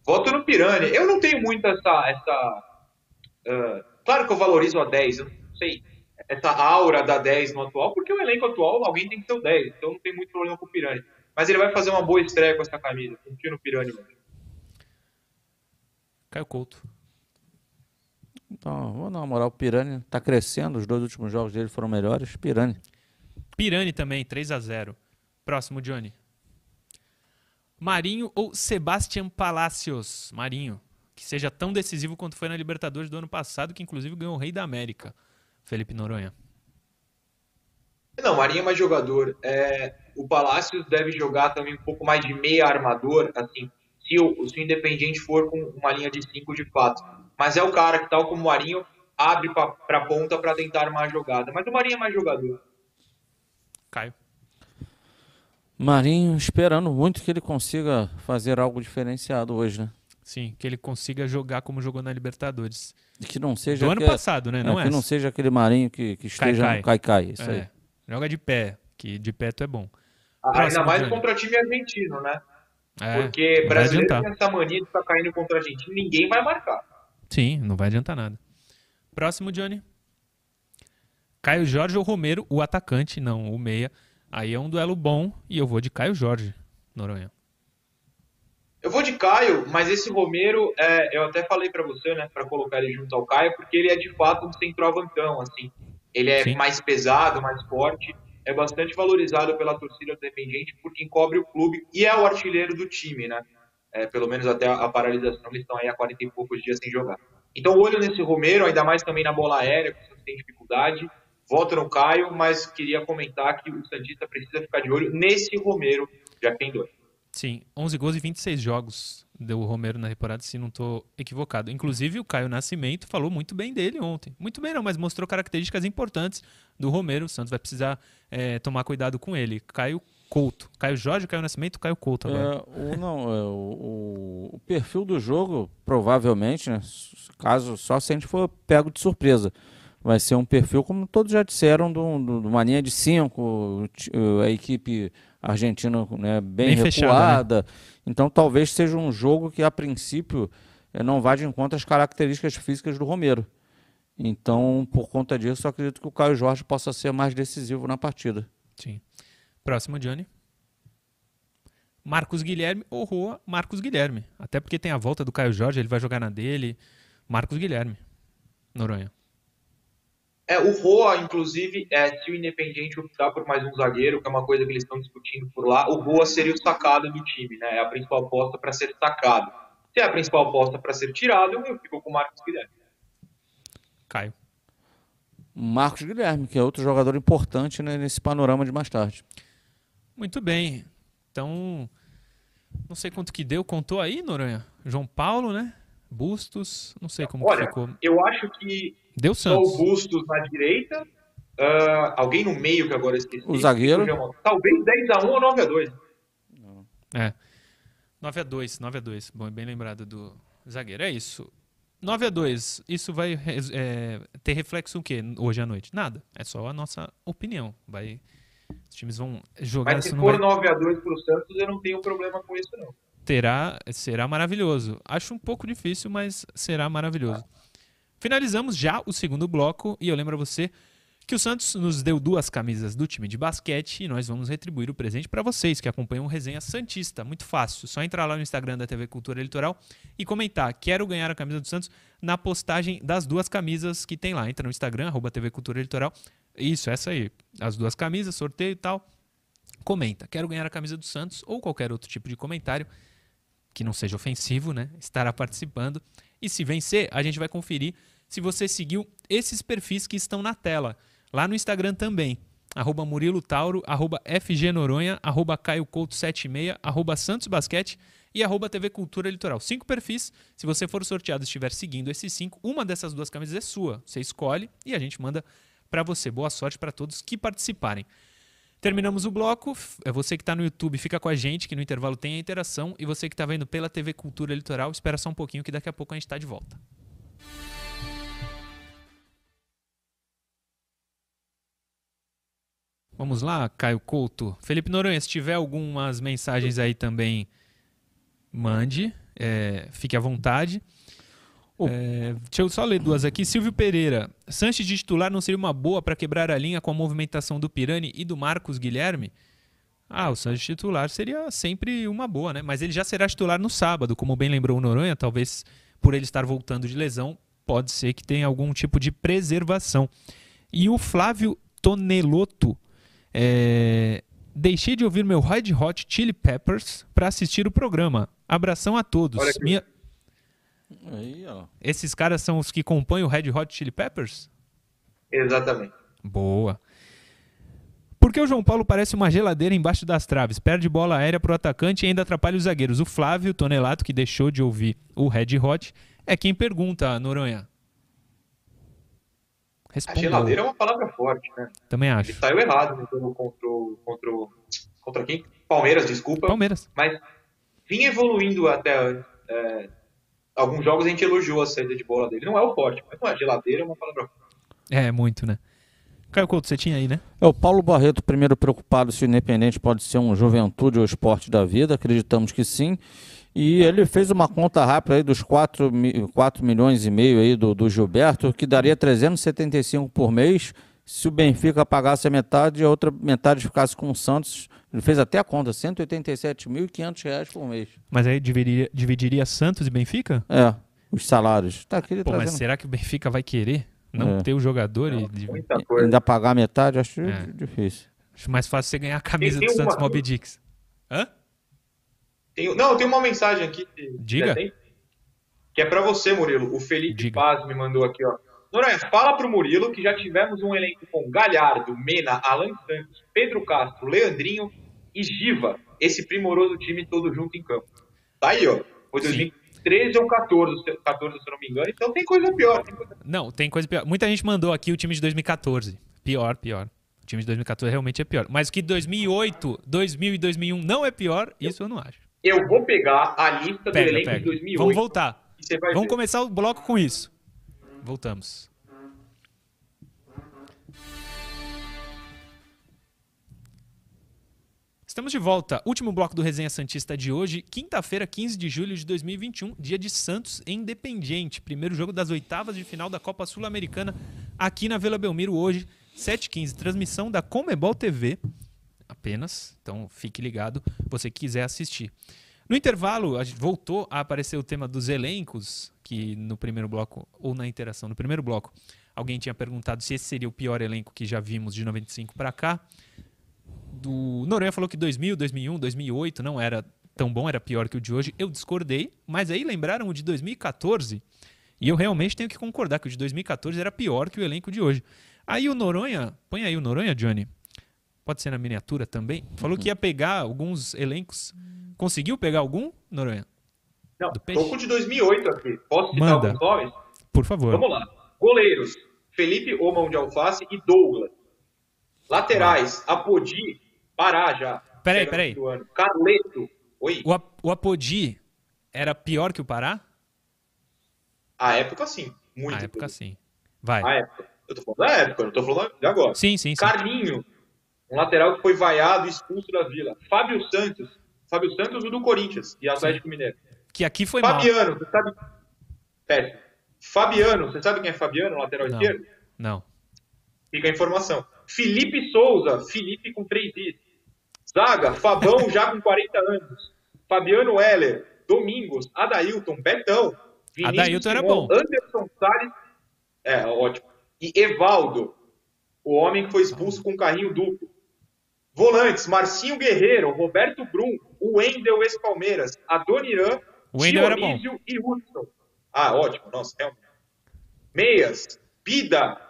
Voto no Pirani. Eu não tenho muito essa. essa uh, claro que eu valorizo a 10, eu não sei. Essa aura da 10 no atual, porque o elenco atual alguém tem que ser o 10, então não tem muito problema com o Pirani. Mas ele vai fazer uma boa estreia com essa camisa. Confio no Pirani mesmo. Caio Couto. Então, vou dar uma moral. O Pirani está crescendo, os dois últimos jogos dele foram melhores. Pirani. Pirani também, 3 a 0 Próximo, Johnny. Marinho ou Sebastian Palacios? Marinho, que seja tão decisivo quanto foi na Libertadores do ano passado, que inclusive ganhou o Rei da América. Felipe Noronha. Não, Marinho é mais jogador. É, o Palacios deve jogar também um pouco mais de meia armador, assim, se o, se o Independiente for com uma linha de 5 de fato mas é o cara que, tal como o Marinho, abre para a ponta para tentar armar a jogada. Mas o Marinho é mais jogador. Caio. Marinho esperando muito que ele consiga fazer algo diferenciado hoje, né? Sim, que ele consiga jogar como jogou na Libertadores. E que não seja. Do ano passado, né? É, não é, que não seja aquele Marinho que, que esteja cai, cai. no cai-cai. Isso é. aí. Joga de pé, que de pé tu é bom. Ah, ainda mais contra time argentino, né? É, Porque brasileiro tem essa mania de ficar caindo contra a argentino, ninguém vai marcar. Sim, não vai adiantar nada. Próximo, Johnny. Caio Jorge ou Romero, o atacante, não, o meia. Aí é um duelo bom e eu vou de Caio Jorge, Noronha. Eu vou de Caio, mas esse Romero, é, eu até falei para você, né, para colocar ele junto ao Caio, porque ele é de fato um centroavantão, assim. Ele é Sim. mais pesado, mais forte, é bastante valorizado pela torcida independente porque encobre o clube e é o artilheiro do time, né? É, pelo menos até a, paralisação, eles estão aí há 40 e poucos dias sem jogar. Então, olho nesse Romero, ainda mais também na bola aérea, que tem dificuldade. Voto no Caio, mas queria comentar que o Santista precisa ficar de olho nesse Romero, já que tem dois. Sim, 11 gols e 26 jogos deu o Romero na temporada, se não estou equivocado. Inclusive, o Caio Nascimento falou muito bem dele ontem. Muito bem, não, mas mostrou características importantes do Romero. O Santos vai precisar é, tomar cuidado com ele. Caio Couto. Caio Jorge, Caio Nascimento, Caio Couto agora. É, o, não, é, o, o, perfil do jogo, provavelmente, né, caso só se a gente for pego de surpresa, vai ser um perfil, como todos já disseram, de uma linha de cinco, a equipe argentina né, bem, bem recuada. Fechada, né? Então talvez seja um jogo que, a princípio, eh, não vá de encontro às características físicas do Romero. Então, por conta disso, eu acredito que o Caio Jorge possa ser mais decisivo na partida. Sim. Próximo, Johnny. Marcos Guilherme ou Rua Marcos Guilherme. Até porque tem a volta do Caio Jorge, ele vai jogar na dele. Marcos Guilherme. Noronha. É, o Roa, inclusive, é, se o Independiente optar por mais um zagueiro, que é uma coisa que eles estão discutindo por lá, o Roa seria o sacado do time, né? É a principal aposta para ser sacado. Se é a principal aposta para ser tirado, eu fico com o Marcos Guilherme. Caio. Marcos Guilherme, que é outro jogador importante né, nesse panorama de mais tarde. Muito bem. Então, não sei quanto que deu, contou aí, Noronha? João Paulo, né? Bustos, não sei como Olha, ficou. Eu acho que Deu Santos. O Bustos na direita, uh, alguém no meio que agora esqueci. O zagueiro. Talvez 10x1 ou 9x2. É. 9x2, 9x2. Bom, bem lembrado do zagueiro. É isso. 9x2, isso vai é, ter reflexo o quê hoje à noite? Nada. É só a nossa opinião. Vai, os times vão jogar. Mas se for vai... 9x2 pro Santos, eu não tenho problema com isso, não. Terá, será maravilhoso. Acho um pouco difícil, mas será maravilhoso. Ah. Finalizamos já o segundo bloco e eu lembro a você que o Santos nos deu duas camisas do time de basquete e nós vamos retribuir o presente para vocês que acompanham o Resenha Santista. Muito fácil, só entrar lá no Instagram da TV Cultura Litoral e comentar: quero ganhar a camisa do Santos na postagem das duas camisas que tem lá. Entra no Instagram, arroba TV Cultura Litoral. Isso, essa aí. As duas camisas, sorteio e tal. Comenta: quero ganhar a camisa do Santos ou qualquer outro tipo de comentário que não seja ofensivo, né? Estará participando. E se vencer, a gente vai conferir se você seguiu esses perfis que estão na tela. Lá no Instagram também. Arroba Murilo Tauro, arroba FG Noronha, arroba Caio Couto 76, arroba Santos Basquete e arroba TV Cultura Litoral. Cinco perfis. Se você for sorteado e estiver seguindo esses cinco, uma dessas duas camisas é sua. Você escolhe e a gente manda para você. Boa sorte para todos que participarem. Terminamos o bloco. É você que está no YouTube, fica com a gente, que no intervalo tem a interação. E você que está vendo pela TV Cultura Litoral, espera só um pouquinho que daqui a pouco a gente está de volta. Vamos lá, Caio Couto. Felipe Noronha, se tiver algumas mensagens aí também, mande. É, fique à vontade. É, deixa eu só ler duas aqui. Silvio Pereira. Sanches de titular não seria uma boa para quebrar a linha com a movimentação do Pirani e do Marcos Guilherme? Ah, o Sanches titular seria sempre uma boa, né? Mas ele já será titular no sábado, como bem lembrou o Noronha, talvez por ele estar voltando de lesão, pode ser que tenha algum tipo de preservação. E o Flávio Toneloto é... Deixei de ouvir meu Red Hot Chili Peppers para assistir o programa. Abração a todos. Minha... Aí, Esses caras são os que compõem o Red Hot Chili Peppers? Exatamente. Boa. Por que o João Paulo parece uma geladeira embaixo das traves? Perde bola aérea pro atacante e ainda atrapalha os zagueiros. O Flávio Tonelato, que deixou de ouvir o Red Hot, é quem pergunta, Noronha. Responda. A geladeira é uma palavra forte, né? Também acho. Ele saiu errado no jogo contra, o, contra, o, contra quem? Palmeiras, desculpa. Palmeiras. Mas vinha evoluindo até é, alguns jogos a gente elogiou a saída de bola dele. Não é o forte, mas não é geladeira, é uma palavra. É, muito, né? Caio Couto, você tinha aí, né? É o Paulo Barreto, primeiro preocupado se o Independente pode ser um juventude ou esporte da vida. Acreditamos que sim. E ele fez uma conta rápida aí dos 4, 4 milhões e meio aí do, do Gilberto, que daria 375 por mês. Se o Benfica pagasse a metade e a outra metade ficasse com o Santos, ele fez até a conta, 187.500 reais por mês. Mas aí dividiria, dividiria Santos e Benfica? É, os salários. Tá aqui Pô, trazendo... mas será que o Benfica vai querer não é. ter o jogador não, e... Ainda pagar a metade, acho é. difícil. Acho mais fácil você ganhar a camisa do Santos uma... Mob Dix. Hã? Tem, não, tem uma mensagem aqui. Diga. que é para você, Murilo. O Felipe Diga. Paz me mandou aqui, ó. Noronha, fala pro Murilo que já tivemos um elenco com Galhardo, Mena, Alan Santos, Pedro Castro, Leandrinho e Giva. Esse primoroso time todo junto em campo. Tá aí, ó. Foi Sim. 2013 ou 14, se- 14, se eu não me engano. Então tem coisa pior. Tem coisa... Não, tem coisa pior. Muita gente mandou aqui o time de 2014. Pior, pior. O time de 2014 realmente é pior. Mas o que 2008, 2000 e 2001 não é pior, isso eu não acho. Eu vou pegar a lista do Pega, elenco pega. de 2008 Vamos voltar. Vamos ver. começar o bloco com isso. Voltamos. Estamos de volta. Último bloco do Resenha Santista de hoje, quinta-feira, 15 de julho de 2021, dia de Santos Independiente. Primeiro jogo das oitavas de final da Copa Sul-Americana aqui na Vila Belmiro hoje, 7h15. Transmissão da Comebol TV apenas. Então fique ligado, você quiser assistir. No intervalo, a gente voltou a aparecer o tema dos elencos, que no primeiro bloco, ou na interação, no primeiro bloco, alguém tinha perguntado se esse seria o pior elenco que já vimos de 95 para cá. Do Noronha falou que 2000, 2001, 2008 não era tão bom, era pior que o de hoje. Eu discordei, mas aí lembraram o de 2014, e eu realmente tenho que concordar que o de 2014 era pior que o elenco de hoje. Aí o Noronha, põe aí o Noronha, Johnny, pode ser na miniatura também, falou que ia pegar alguns elencos. Conseguiu pegar algum, Noronha? Não, tô com de 2008 aqui. Posso citar Manda. alguns nomes? Por favor. Vamos lá. Goleiros: Felipe Omão de Alface e Douglas. Laterais: Apodi, Pará já. Peraí, peraí. Carleto. Oi. O, Ap- o Apodi era pior que o Pará? A época, sim. Muito. Na época, pior. sim. Vai. A época. Eu tô falando da época, eu não tô falando de agora. Sim, sim, sim. Carlinho, um lateral que foi vaiado e expulso da Vila. Fábio Santos. Fábio Santos, o do Corinthians e Atlético Mineiro. Que aqui foi mal. Fabiano, você sabe. Péssimo. Fabiano, você sabe quem é Fabiano, lateral Não. esquerdo? Não. Fica a informação. Felipe Souza, Felipe com três is. Zaga, Fabão já com 40 anos. Fabiano Heller, Domingos, Adailton, Betão. Vinícius Adailton era Simão, bom. Anderson Salles. É, ótimo. E Evaldo, o homem que foi expulso com carrinho duplo. Volantes, Marcinho Guerreiro, Roberto Brum, o Wendel ex-Palmeiras, Adoniran. Dionísio e Hudson. Ah, ótimo. Nossa, realmente. Meias, Bida,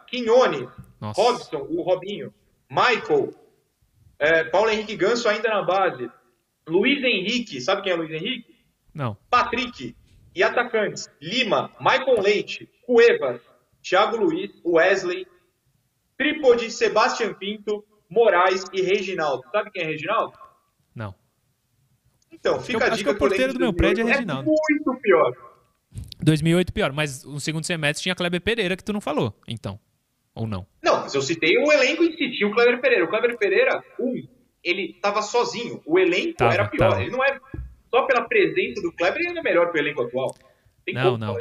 Nossa. Robson, o Robinho, Michael, é, Paulo Henrique Ganso ainda na base, Luiz Henrique, sabe quem é Luiz Henrique? Não. Patrick e atacantes, Lima, Michael Leite, Cuevas, Thiago Luiz, Wesley, Trípode, Sebastian Pinto, Moraes e Reginaldo. Sabe quem é Reginaldo? Não. Então, fica eu a acho dica que o porteiro do meu prédio é 2008 Reginaldo. muito pior. 2008 pior, mas o segundo semestre tinha Kleber Pereira que tu não falou, então. Ou não? Não, mas eu citei o elenco si, tinha o Kleber Pereira. O Kleber Pereira, um, ele tava sozinho. O elenco Tava, era pior. tava. Ele não é. Só pela presença do Kleber, ele é melhor que o elenco atual. Tem Não, não.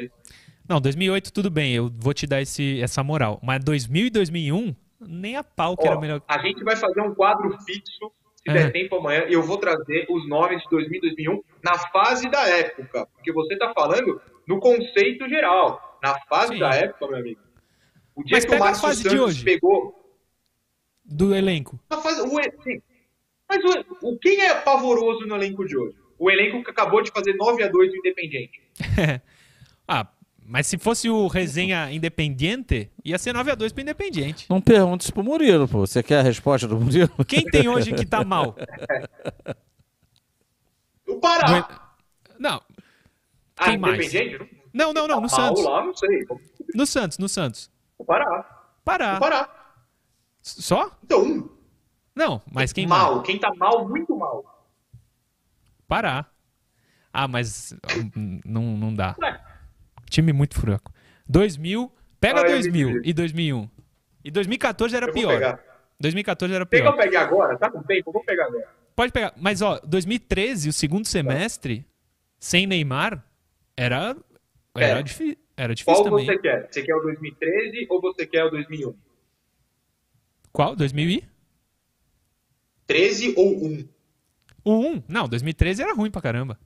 Não, 2008 tudo bem, eu vou te dar esse, essa moral. Mas 2000 e 2001, nem a pau que Ó, era melhor. A gente vai fazer um quadro fixo, se É. der tempo amanhã, e eu vou trazer os nomes de 2000 e 2001 na fase da época. Porque você tá falando no conceito geral. Na fase Sim. da época, meu amigo. O dia Mas que o Márcio fase de Santos hoje. pegou. Do elenco. Fase, o, sim. Mas o, o, quem é pavoroso no elenco de hoje? O elenco que acabou de fazer 9 a 2 no Independiente. ah, mas se fosse o resenha Independiente, ia ser 9x2 pro Independiente. Não pergunta isso pro Murilo, pô. Você quer a resposta do Murilo? Quem tem hoje que tá mal? O Pará. Não. ah, quem mais? Não, não, não, no Ah, Santos. lá, não sei. No Santos, no Santos. O Pará. Parar. O Pará. Só? Então, um. Não, mas quem mais? mal. Quem tá mal, muito mal. Parar. Ah, mas hum, não, não dá. Ué, Time muito fraco. 2000, pega Ah, eu 2000 entendi. e 2001. E 2014 era eu pior. pegar. 2014 era Pega ou pior. peguei agora? Tá com tempo? Eu vou pegar agora. Pode pegar. Mas, ó, 2013, o segundo semestre, sem Neymar, era, era, É. difí- era difícil Qual também. você quer? Você quer o 2013 ou você quer o 2001? Qual? 2000 e? 13 ou 1? O 1? Não, 2013 era ruim pra caramba.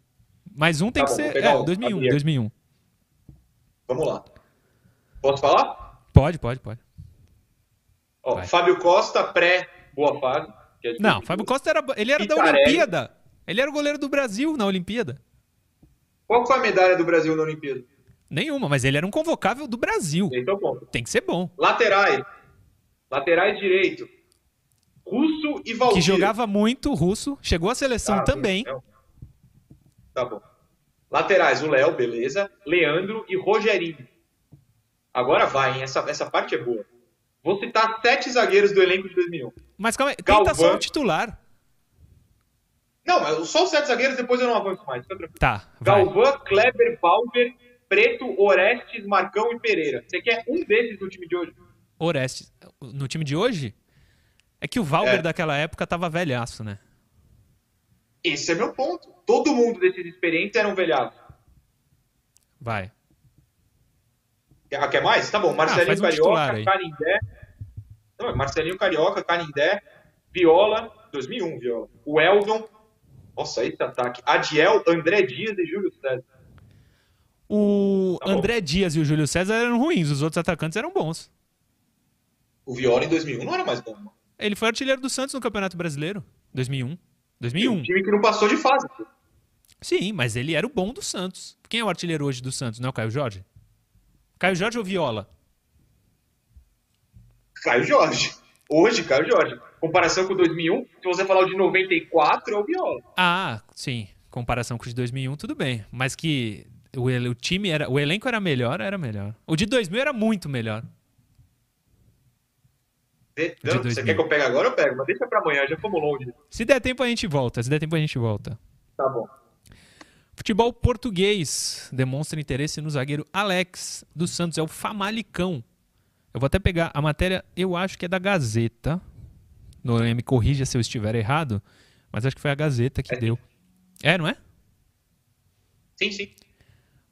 Mas um tem Tá que bom, ser. pegar É, o- 2001, sabia. 2001. Vamos lá. Posso falar? Pode, pode, pode. Ó, Vai. Fábio Costa, pré-boa fase. que é de Não, 2002. Fábio Costa era. Ele era da. Olimpíada. Ele era o goleiro do Brasil na Olimpíada. Qual foi a medalha do Brasil na Olimpíada? Nenhuma, mas ele era um convocável do Brasil. Então, ponto. Tem que ser bom. Laterais. Laterais direito. Russo e Valdir. Que jogava muito russo, chegou à seleção Ah, também. Léo. Tá bom. Laterais, o Léo, beleza. Leandro e Rogerinho. Agora vai, hein? Essa, essa parte é boa. Vou citar sete zagueiros do elenco de 2001. Mas calma aí, tenta só Galvão. o titular. Não, mas só os sete zagueiros, depois eu não avanço mais. Tá, vai. Galvão, Kleber, Balber, Preto, Orestes, Marcão e Pereira. Você quer um desses no time de hoje? Orestes. No time de hoje? É que o Valber É. daquela época tava velhaço, né? Esse é meu ponto. Todo mundo desses experientes eram velhados. Vai. Ah, quer mais? Tá bom. Marcelinho faz um. Carioca, Canindé. Não, Marcelinho Carioca, Canindé, Viola, 2001, Viola. O Eldon. Nossa, esse ataque. Adiel, André Dias e Júlio César. O Tá. André Dias e o Júlio César eram ruins, os outros atacantes eram bons. O Viola em 2001 não era mais bom. Ele foi artilheiro do Santos no Campeonato Brasileiro, 2001. Um 2001. time que não passou de fase. Sim, mas ele era o bom do Santos. Quem é o artilheiro hoje do Santos? Não é o Caio Jorge? Caio Jorge ou Viola? Caio Jorge. Hoje, Caio Jorge. Comparação com 2001, se você falar o de 94, é o Viola. Ah, sim. Comparação com o de 2001, tudo bem. Mas que o, o time era. O elenco era melhor, era melhor. O de 2000 era muito melhor. Você, De você 2000. quer que eu pegue agora? Eu pego, mas deixa pra amanhã, já fomos longe. Se der tempo, a gente volta. Se der tempo, a gente volta. Tá bom. Futebol português demonstra interesse no zagueiro Alex dos Santos, é o Famalicão. Eu vou até pegar a matéria, eu acho que é da Gazeta. Noronha me corrija se eu estiver errado, mas acho que foi a Gazeta que É. deu. É, não é? Sim, sim.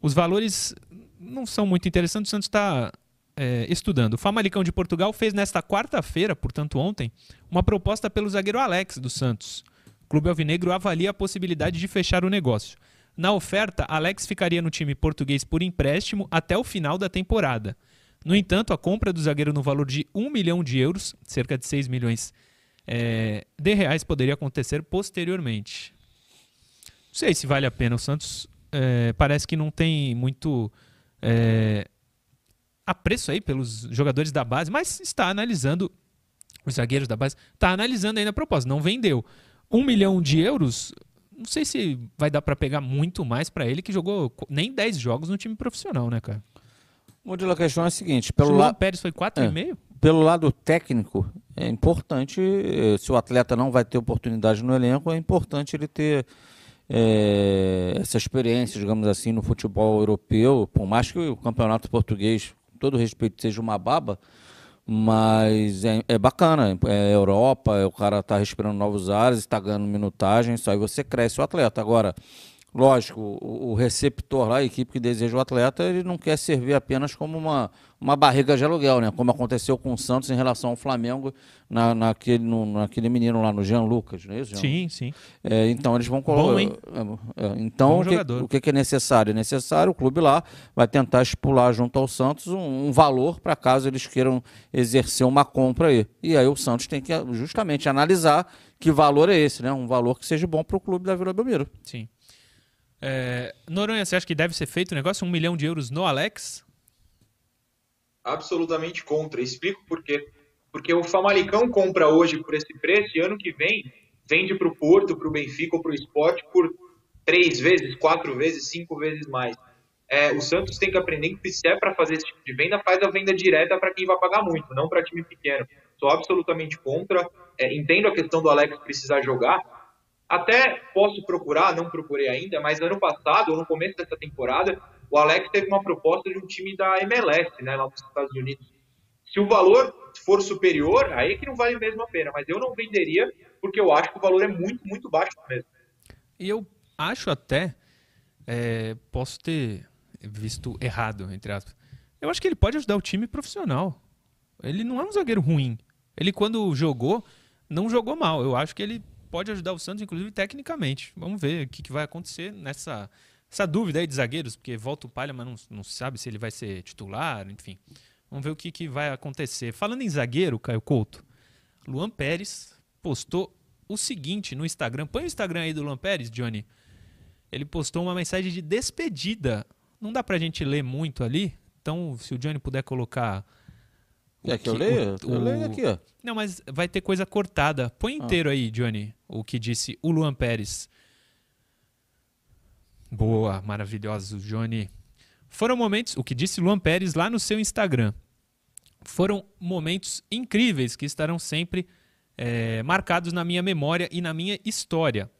Os valores não são muito interessantes, o Santos está é, estudando. O Famalicão de Portugal fez nesta quarta-feira, portanto ontem, uma proposta pelo zagueiro Alex do Santos. O Clube Alvinegro avalia a possibilidade de fechar o negócio. Na oferta, Alex ficaria no time português por empréstimo até o final da temporada. No entanto, a compra do zagueiro no valor de 1 milhão de euros, cerca de 6 milhões é, de reais, poderia acontecer posteriormente. Não sei se vale a pena. O Santos é, parece que não tem muito é, apreço aí pelos jogadores da base, mas está analisando os zagueiros da base, está analisando ainda a proposta. Não vendeu. Um milhão de euros, não sei se vai dar para pegar muito mais para ele, que jogou nem 10 jogos no time profissional, né, cara? Mudilo, a questão é a seguinte: pelo, Luan la- Pérez foi 4,5? pelo lado técnico, é importante, eh, se o atleta não vai ter oportunidade no elenco, é importante ele ter eh, essa experiência, digamos assim, no futebol europeu, por mais que o campeonato português, todo respeito, seja uma baba, mas é, é bacana, é Europa, é o cara tá respirando novos ares, está ganhando minutagem, isso aí você cresce o atleta. Agora, lógico, o, o receptor lá, a equipe que deseja o atleta, ele não quer servir apenas como uma, uma barriga de aluguel, né? Como aconteceu com o Santos em relação ao Flamengo, na, naquele, no, naquele menino lá no Jean Lucas, não é isso? Jean? Sim, sim. É, então eles vão colocar. Bom, hein? É, é, então Bom o que, o que é necessário? É necessário o clube lá vai tentar estipular junto ao Santos um, um valor para caso eles queiram exercer uma compra aí. E aí o Santos tem que justamente analisar que valor é esse, né? Um valor que seja bom para o clube da Vila Belmiro. Sim. É, Noronha, você acha que deve ser feito o negócio? Um milhão de euros no Alex? Absolutamente contra. Explico por quê. Porque o Famalicão compra hoje por esse preço e ano que vem vende para o Porto, para o Benfica ou para o Sport por três vezes, quatro vezes, cinco vezes mais. É, o Santos tem que aprender que se é para fazer esse tipo de venda, faz a venda direta para quem vai pagar muito, não para time pequeno. Sou absolutamente contra. É, entendo a questão do Alex precisar jogar. Até posso procurar, não procurei ainda, mas ano passado, ou no começo dessa temporada, o Alex teve uma proposta de um time da MLS, né, lá nos Estados Unidos. Se o valor for superior, aí é que não vale mesmo a pena, mas eu não venderia porque eu acho que o valor é muito, muito baixo mesmo. E eu acho até, é, posso ter visto errado, entre aspas. Eu acho que ele pode ajudar o time profissional. Ele não é um zagueiro ruim. Ele, quando jogou, não jogou mal. Eu acho que ele pode ajudar o Santos, inclusive tecnicamente. Vamos ver o que, que vai acontecer nessa essa dúvida aí de zagueiros, porque volta o Palha, mas não, não se sabe se ele vai ser titular, enfim. Vamos ver o que, que vai acontecer. Falando em zagueiro, Caio Couto, Luan Pérez postou o seguinte no Instagram. Põe o Instagram aí do Luan Pérez, Johnny. Ele postou uma mensagem de despedida. Não dá pra gente ler muito ali. Então, se o Johnny puder colocar. Quer que eu leia? Eu leio aqui, ó. Não, mas vai ter coisa cortada. Põe inteiro aí, Johnny, o que disse o Luan Pérez. Boa, maravilhoso, Johnny. Foram momentos, o que disse Luan Pérez lá no seu Instagram. Foram momentos incríveis que estarão sempre é, marcados na minha memória e na minha história.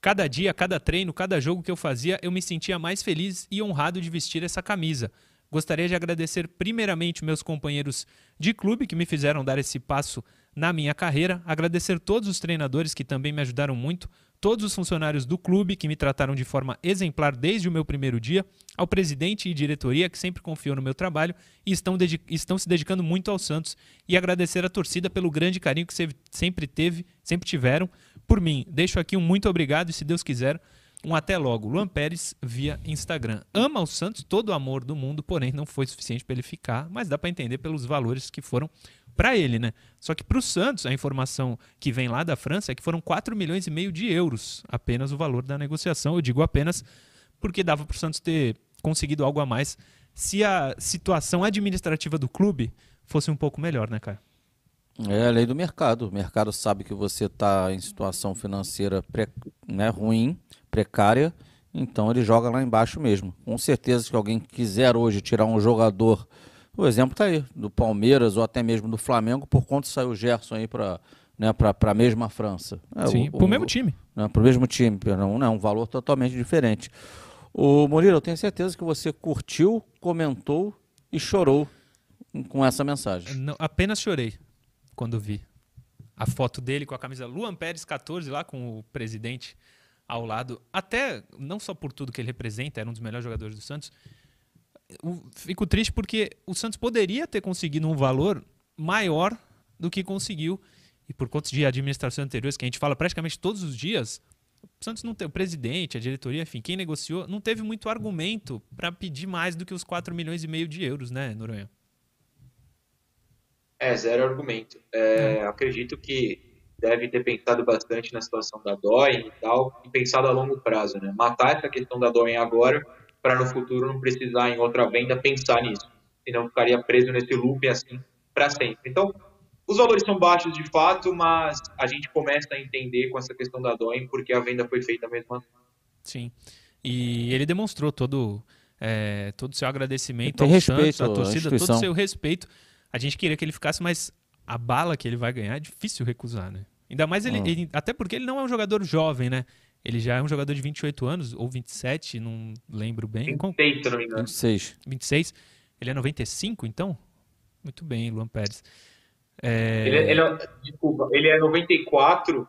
Cada dia, cada treino, cada jogo que eu fazia, eu me sentia mais feliz e honrado de vestir essa camisa. Gostaria de agradecer primeiramente meus companheiros de clube que me fizeram dar esse passo na minha carreira, agradecer todos os treinadores que também me ajudaram muito, todos os funcionários do clube que me trataram de forma exemplar desde o meu primeiro dia, ao presidente e diretoria que sempre confiou no meu trabalho e estão, estão se dedicando muito ao Santos, e agradecer a torcida pelo grande carinho que sempre teve, sempre tiveram por mim. Deixo aqui um muito obrigado e, se Deus quiser, um até logo. Luan Pérez via Instagram. Ama o Santos, todo o amor do mundo, porém não foi suficiente para ele ficar, mas dá para entender pelos valores que foram para ele, né? Só que para o Santos, a informação que vem lá da França é que foram 4 milhões e meio de euros apenas o valor da negociação. Eu digo apenas porque dava para o Santos ter conseguido algo a mais se a situação administrativa do clube fosse um pouco melhor, né, cara? É a lei do mercado. O mercado sabe que você está em situação financeira pre... né, ruim, precária, então ele joga lá embaixo mesmo. Com certeza que alguém quiser hoje tirar um jogador o exemplo está aí, do Palmeiras ou até mesmo do Flamengo, por quanto saiu o Gerson aí para né, a mesma França. É, Sim, para o mesmo time. Né, para o mesmo time, não, não, um valor totalmente diferente. O Murilo, eu tenho certeza que você curtiu, comentou e chorou com essa mensagem. Não, apenas chorei quando vi a foto dele com a camisa Luan Pérez 14 lá com o presidente ao lado. Até não só por tudo que ele representa, era um dos melhores jogadores do Santos, fico triste porque o Santos poderia ter conseguido um valor maior do que conseguiu. E por conta de administrações anteriores, que a gente fala praticamente todos os dias, o Santos não tem o presidente, a diretoria, enfim, quem negociou, não teve muito argumento para pedir mais do que os 4 milhões e meio de euros, né, Noronha? É, zero argumento. É, é. Acredito que deve ter pensado bastante na situação da Dói e tal, e pensado a longo prazo, né? Matar essa questão da Dói agora para no futuro não precisar em outra venda pensar nisso, senão ficaria preso nesse loop assim para sempre. Então, os valores são baixos de fato, mas a gente começa a entender com essa questão da Doin porque a venda foi feita mesmo assim. Sim. E ele demonstrou todo é, todo o seu agradecimento ao respeito, Santos, à torcida, todo o seu respeito. A gente queria que ele ficasse, mas a bala que ele vai ganhar é difícil recusar, né? Ainda mais ele, ah. ele, até porque ele não é um jogador jovem, né? Ele já é um jogador de 28 anos, ou 27, não lembro bem. 26, se não me engano. 26. 26. Ele é 95, então? Muito bem, Luan Pérez. É... Ele, é, ele é, desculpa, ele é 94.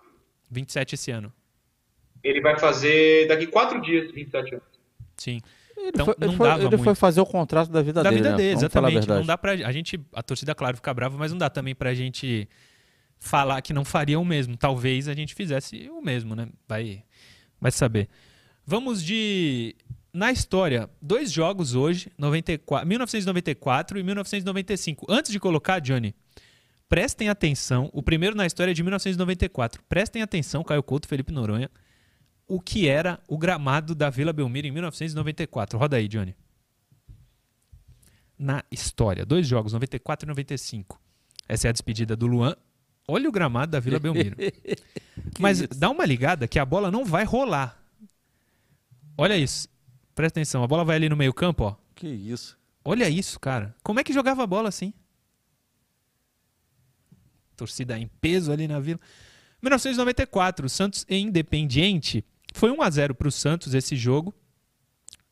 27 esse ano. Ele vai fazer daqui quatro dias 27 anos. Sim. Ele, então, foi, ele, foi, ele foi, fazer o contrato da vida da dele. Da vida né? dele, exatamente. Não dá pra. A gente. A torcida, claro, fica brava, mas não dá também pra gente falar que não faria o mesmo. Talvez a gente fizesse o mesmo, né? Vai Vai saber. Vamos de. Na história, dois jogos hoje, 94, 1994 e 1995. Antes de colocar, Johnny, prestem atenção. O primeiro na história é de 1994. Prestem atenção, Caio Couto, Felipe Noronha, o que era o gramado da Vila Belmiro em 1994. Roda aí, Johnny. Na história, dois jogos, 94 e 95. Essa é a despedida do Luan Olha o gramado da Vila Belmiro. Mas isso? dá uma ligada que a bola não vai rolar. Olha isso. Presta atenção, a bola vai ali no meio campo, ó. Que isso. Olha isso, cara. Como é que jogava a bola assim? Torcida em peso ali na Vila. 1994, Santos e Independiente. Foi 1 a 0 para o Santos esse jogo.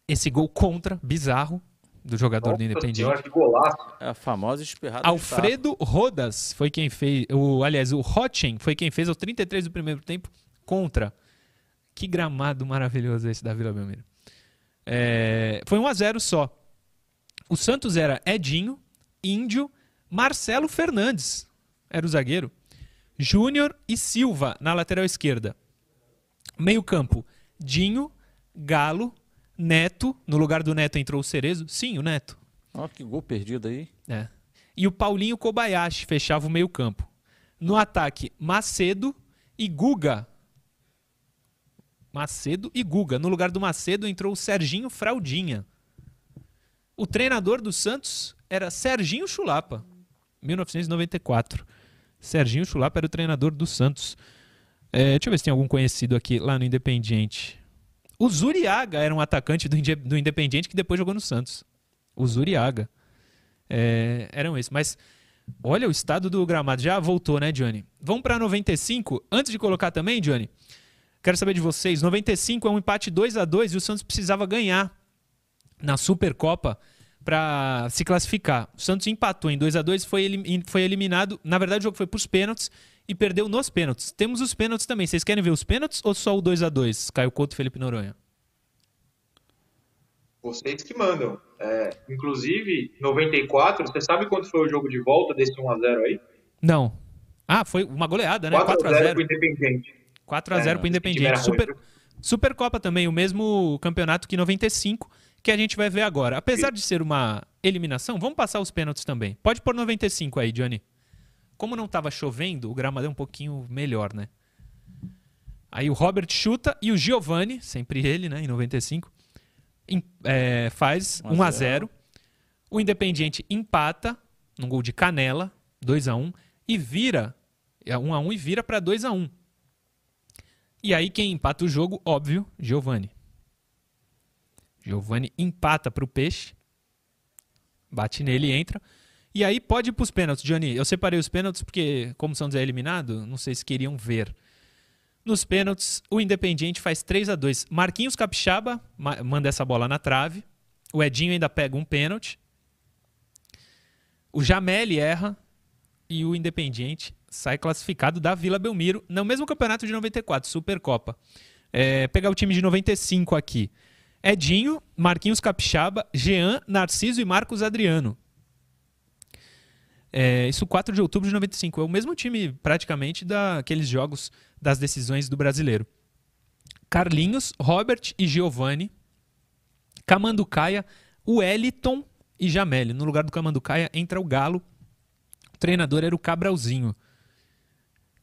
Esse gol contra, bizarro do jogador Nossa do Independiente. Senhora, que golaço. É a famosa espirrada Alfredo Rodas foi quem fez. O, aliás, o Rochen foi quem fez aos 33 do primeiro tempo contra. Que gramado maravilhoso esse da Vila Belmiro. É, foi 1 a 0 só. O Santos era Edinho, Índio, Marcelo Fernandes, era o zagueiro, Júnior e Silva na lateral esquerda. Meio campo, Dinho, Galo, Neto, no lugar do Neto entrou o Cerezo. Sim, o Neto. Ó, que gol perdido aí. É. E o Paulinho Kobayashi fechava o meio-campo. No ataque, Macedo, e Guga. Macedo e Guga. No lugar do Macedo entrou o Serginho Fraldinha. O treinador do Santos era Serginho Chulapa, 1994. Serginho Chulapa era o treinador do Santos. É, deixa eu ver se tem algum conhecido aqui lá no Independiente. O Zuriaga era um atacante do, do Independiente que depois jogou no Santos. O Zuriaga. É, eram esses. Mas olha o estado do gramado. Já voltou, né, Johnny? Vamos para 95. Antes de colocar também, Johnny, quero saber de vocês. 95 é um empate 2 a 2 e o Santos precisava ganhar na Supercopa para se classificar. O Santos empatou em 2 a 2 foi, elim foi eliminado. Na verdade, o jogo foi para os pênaltis e perdeu nos pênaltis. Temos os pênaltis também. Vocês querem ver os pênaltis ou só o 2 a 2 Caio Couto e Felipe Noronha? Vocês que mandam. É, inclusive, 94, você sabe quanto foi o jogo de volta desse 1x0 aí? Não. Ah, foi uma goleada, né? 4x0 pro Independente. 4x0 é, pro Independente. Super, Supercopa também, o mesmo campeonato que 95 que a gente vai ver agora. Apesar de ser uma eliminação, vamos passar os pênaltis também. Pode pôr 95 aí, Johnny. Como não estava chovendo, o gramado é um pouquinho melhor, né? Aí o Robert chuta e o Giovani, sempre ele, né, em 95, em, é, faz 1 a 0. O Independiente empata num gol de Canela, 2 a 1 e vira 1 a 1 e vira para 2 a 1. E aí quem empata o jogo, óbvio, Giovani. Giovani empata para o Peixe. Bate nele e entra. E aí pode ir para os pênaltis, Johnny. Eu separei os pênaltis porque, como o Santos é eliminado, não sei se queriam ver. Nos pênaltis, o Independiente faz 3 a 2 Marquinhos Capixaba manda essa bola na trave. O Edinho ainda pega um pênalti. O Jameli erra. E o Independiente sai classificado da Vila Belmiro no mesmo campeonato de 94, Supercopa. É, pegar o time de 95 aqui. Edinho, Marquinhos Capixaba, Jean, Narciso e Marcos Adriano. É, isso 4 de outubro de 95. É o mesmo time, praticamente, daqueles jogos das decisões do brasileiro. Carlinhos, Robert e Giovanni. Camanducaia, Wellington e Jameli. No lugar do Camanducaia entra o Galo. O treinador era o Cabralzinho.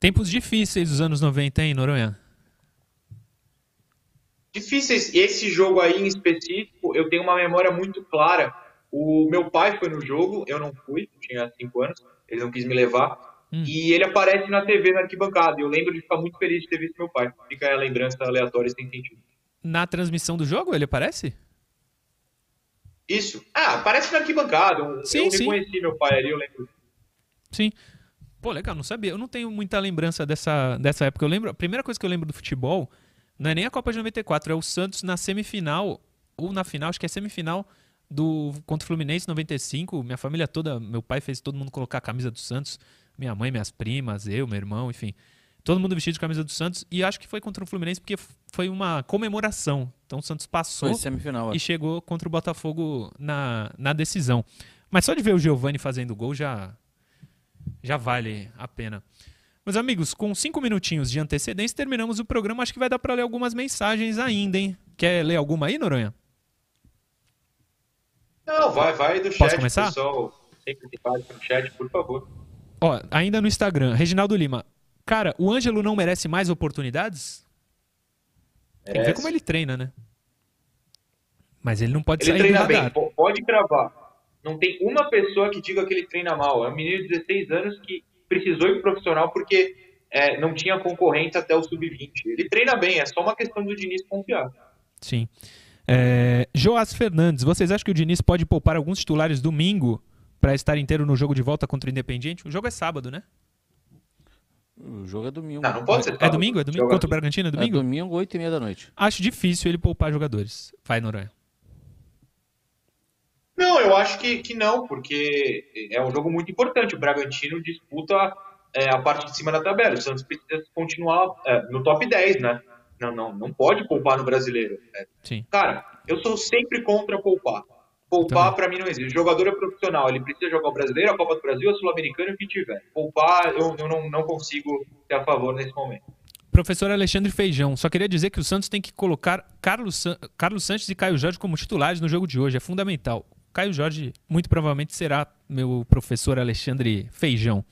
Tempos difíceis dos anos 90, hein, Noronha? Difíceis. Esse jogo aí em específico, eu tenho uma memória muito clara. O meu pai foi no jogo, eu não fui, tinha 5 anos, ele não quis me levar. Hum. E ele aparece na TV na arquibancada. Eu lembro de ficar muito feliz de ter visto meu pai. Fica aí a lembrança aleatória sem sentido. Na transmissão do jogo ele aparece? Isso. Ah, aparece na arquibancada. Sim, eu sim. reconheci meu pai ali, eu lembro. Sim. Pô, legal, não sabia. Eu não tenho muita lembrança dessa, dessa época. Eu lembro, a primeira coisa que eu lembro do futebol não é nem a Copa de 94, é o Santos na semifinal, ou na final, acho que é semifinal do contra o Fluminense 95. Minha família toda, meu pai fez todo mundo colocar a camisa do Santos, minha mãe, minhas primas, eu, meu irmão, enfim. Todo mundo vestido de camisa do Santos e acho que foi contra o Fluminense porque foi uma comemoração. Então o Santos passou semifinal, e chegou contra o Botafogo na, na decisão. Mas só de ver o Giovani fazendo gol já já vale a pena. Meus amigos, com cinco minutinhos de antecedência, terminamos o programa. Acho que vai dar para ler algumas mensagens ainda, hein? Quer ler alguma aí, Noronha? Não, vai, vai do chat, Posso começar? pessoal. Sempre que faz no chat, por favor. Ó, ainda no Instagram, Reginaldo Lima. Cara, o Ângelo não merece mais oportunidades? Merece. Tem que ver como ele treina, né? Mas ele não pode ele sair treina bem, pode gravar. Não tem uma pessoa que diga que ele treina mal. É um menino de 16 anos que precisou ir profissional porque é, não tinha concorrência até o sub-20. Ele treina bem, é só uma questão do Diniz confiar. Sim. É, Joás Fernandes, vocês acham que o Diniz pode poupar alguns titulares domingo para estar inteiro no jogo de volta contra o Independiente? O jogo é sábado, né? O jogo é domingo. Não, não pode ser É domingo? É domingo? Contra o Bragantino? É domingo? É domingo, 8 e meia da noite. Acho difícil ele poupar jogadores. Vai, Noronha. Não, eu acho que, que não, porque é um jogo muito importante. O Bragantino disputa é, a parte de cima da tabela. O Santos precisa continuar é, no top 10, né? Não, não, não pode poupar no brasileiro. Né? Sim. Cara, eu sou sempre contra poupar. Poupar para mim não existe. O jogador é profissional, ele precisa jogar o brasileiro, a Copa do Brasil, a Sul-Americana o que tiver. Poupar, eu, eu não, não consigo ser a favor nesse momento. Professor Alexandre Feijão, só queria dizer que o Santos tem que colocar Carlos, Carlos Sanches e Caio Jorge como titulares no jogo de hoje. É fundamental. Caio Jorge muito provavelmente será meu professor Alexandre Feijão.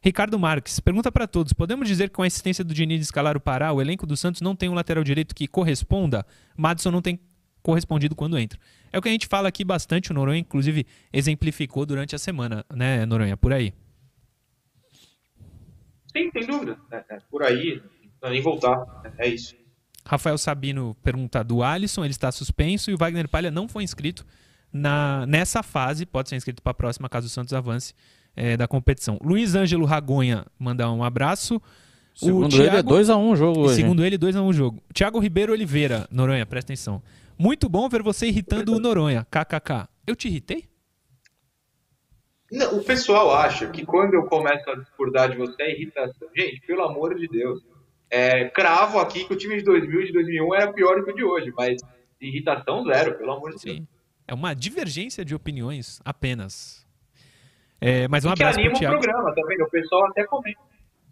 Ricardo Marques, pergunta para todos: podemos dizer que com a assistência do Diniz escalar o Pará, o elenco do Santos não tem um lateral direito que corresponda? Madison não tem correspondido quando entra. É o que a gente fala aqui bastante, o Noronha, inclusive, exemplificou durante a semana, né, Noronha? Por aí. Sim, sem dúvida. É, é, por aí, não nem voltar. É, é isso. Rafael Sabino pergunta do Alisson, ele está suspenso e o Wagner Palha não foi inscrito na, nessa fase, pode ser inscrito para a próxima caso o Santos avance é, da competição. Luiz Ângelo Ragonha manda um abraço. Segundo o Thiago, ele é 2x1 um o jogo hoje. Segundo ele, 2x1 um o jogo. Tiago Ribeiro Oliveira, Noronha, presta atenção. Muito bom ver você irritando o Noronha, kkk. Eu te irritei? Não, o pessoal acha que quando eu começo a discordar de você é irritação. Gente, pelo amor de Deus. É, cravo aqui que o time de 2000 e de 2001 era pior do que o de hoje, mas irritação zero, pelo amor de Sim. Deus. É uma divergência de opiniões apenas. É, mas um e abraço que anima pro Thiago. o programa também, o pessoal até comenta.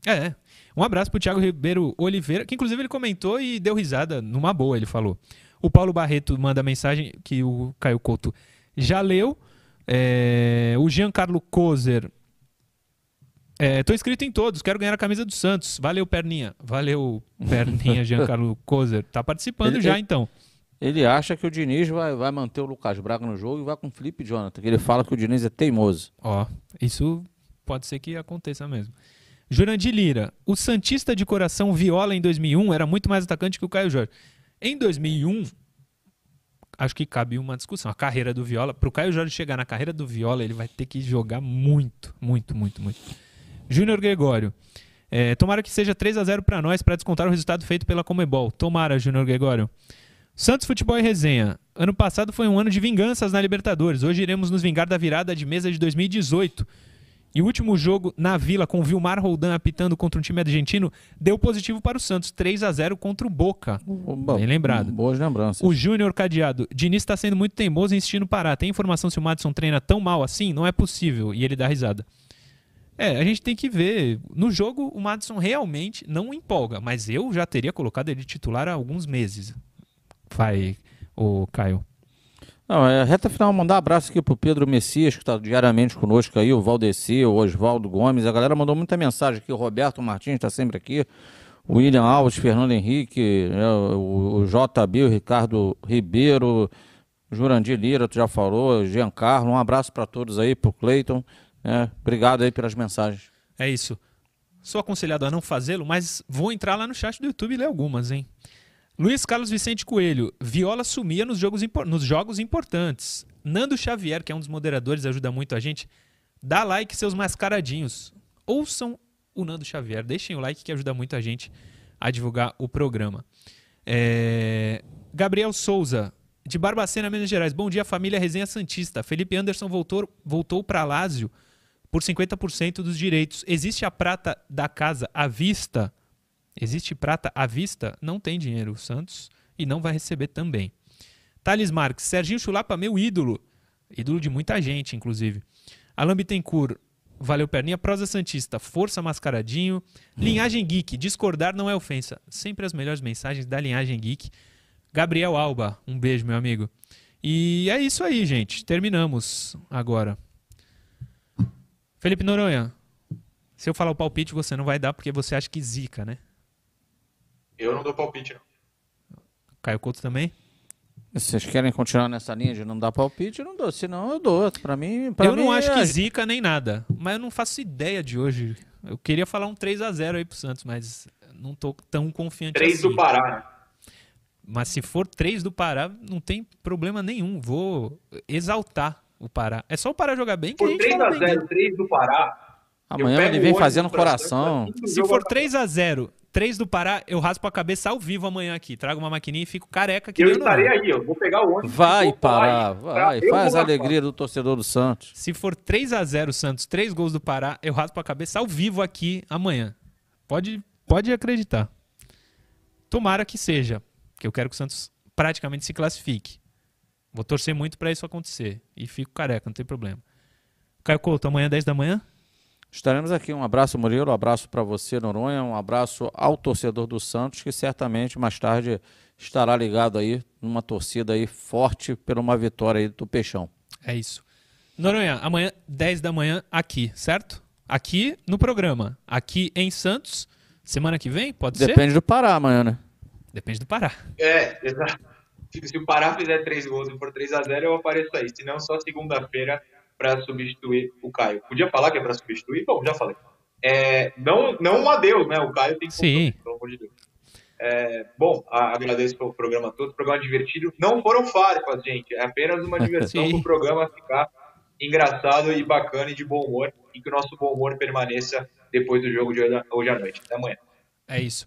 É, um abraço pro Thiago Ribeiro Oliveira, que inclusive ele comentou e deu risada numa boa, ele falou. O Paulo Barreto manda mensagem que o Caio Couto já leu. É, o Giancarlo Kozer. Estou é, inscrito em todos, quero ganhar a camisa do Santos. Valeu, Perninha. Valeu, Perninha, Giancarlo Kozer. Tá participando ele, já, então. Ele acha que o Diniz vai, vai manter o Lucas Braga no jogo e vai com o Felipe Jonathan, ele fala que o Diniz é teimoso. Ó, isso pode ser que aconteça mesmo. Jurandir Lira, o Santista de coração Viola em 2001 era muito mais atacante que o Caio Jorge. Em 2001, acho que cabe uma discussão. A carreira do Viola, para o Caio Jorge chegar na carreira do Viola, ele vai ter que jogar muito, muito, muito, muito. Júnior Gregório. É, tomara que seja 3 a 0 para nós para descontar o resultado feito pela Comebol. Tomara, Júnior Gregório. Santos Futebol e Resenha. Ano passado foi um ano de vinganças na Libertadores. Hoje iremos nos vingar da virada de mesa de 2018. E o último jogo na Vila, com o Vilmar Roldan apitando contra um time argentino, deu positivo para o Santos, 3 a 0 contra o Boca. Oba, Bem lembrado. Boas lembranças. O Júnior Cadeado. Diniz está sendo muito teimoso em insistindo parar. Tem informação se o Madison treina tão mal assim? Não é possível. E ele dá risada. É, a gente tem que ver. No jogo, o Madison realmente não empolga, mas eu já teria colocado ele titular há alguns meses. Vai, o Caio. Não, é reta final, mandar um abraço aqui pro Pedro Messias, que está diariamente conosco aí, o Valdeci, o Oswaldo Gomes. A galera mandou muita mensagem aqui, o Roberto Martins está sempre aqui, o William Alves, Fernando Henrique, né, o, o JB, o Ricardo Ribeiro, Jurandir Lira, tu já falou, Giancarlo. Um abraço para todos aí, pro Cleiton. Né? Obrigado aí pelas mensagens. É isso. Sou aconselhado a não fazê-lo, mas vou entrar lá no chat do YouTube e ler algumas, hein? Luiz Carlos Vicente Coelho, Viola sumia nos jogos, nos jogos importantes. Nando Xavier, que é um dos moderadores, ajuda muito a gente. Dá like, seus mascaradinhos. Ouçam o Nando Xavier. Deixem o like que ajuda muito a gente a divulgar o programa. É... Gabriel Souza, de Barbacena, Minas Gerais. Bom dia, família Resenha Santista. Felipe Anderson voltou, voltou para Lázio por 50% dos direitos. Existe a prata da casa à vista? Existe prata à vista? Não tem dinheiro o Santos e não vai receber também. Thales Marques, Serginho Chulapa, meu ídolo. Ídolo de muita gente, inclusive. Alain Bittencourt, valeu perninha. Prosa Santista, força mascaradinho. Linhagem Geek, discordar não é ofensa. Sempre as melhores mensagens da Linhagem Geek. Gabriel Alba, um beijo, meu amigo. E é isso aí, gente. Terminamos agora. Felipe Noronha, se eu falar o palpite, você não vai dar porque você acha que zica, né? Eu não dou palpite, não. Caio Couto também? Vocês querem continuar nessa linha de não dar palpite? Eu não dou. Senão eu dou. Pra mim. Pra eu mim, não acho que zica nem nada. Mas eu não faço ideia de hoje. Eu queria falar um 3x0 aí pro Santos, mas não tô tão confiante 3 assim. 3 do Pará. Mas se for 3 do Pará, não tem problema nenhum. Vou exaltar o Pará. É só o Pará jogar bem que a gente 3 x 0 3 do Pará. Amanhã ele vem fazendo coração. Se for 3 x 0 3 do Pará, eu raspo a cabeça ao vivo amanhã aqui. Trago uma maquininha e fico careca que Eu estarei aí, eu vou pegar o ônibus. Vai, Pará, vai. Faz a alegria do torcedor do Santos. Se for 3 a 0 Santos, 3 gols do Pará, eu raspo a cabeça ao vivo aqui amanhã. Pode, pode acreditar. Tomara que seja, que eu quero que o Santos praticamente se classifique. Vou torcer muito para isso acontecer. E fico careca, não tem problema. Caio Couto, amanhã 10 da manhã? Estaremos aqui. Um abraço, Murilo. Um abraço para você, Noronha. Um abraço ao torcedor do Santos, que certamente mais tarde estará ligado aí numa torcida aí forte por uma vitória aí do Peixão. É isso. Noronha, amanhã, 10 da manhã, aqui, certo? aqui no programa. Aqui em Santos, semana que vem, pode ser? Depende do Pará amanhã, né? Depende do Pará. É, exato. Se o Pará fizer três gols e for 3 a 0 eu apareço aí. Se não, só segunda-feira para substituir o Caio. Podia falar que é para substituir? Bom, já falei. É, não, não um adeus, né? O Caio tem que Sim. pelo amor de Deus. É, bom, agradeço pelo programa todo, programa divertido. Não foram farpas, gente. É apenas uma diversão Sim. do programa ficar engraçado e bacana e de bom humor. E que o nosso bom humor permaneça depois do jogo de hoje hoje à noite. Até amanhã. É isso.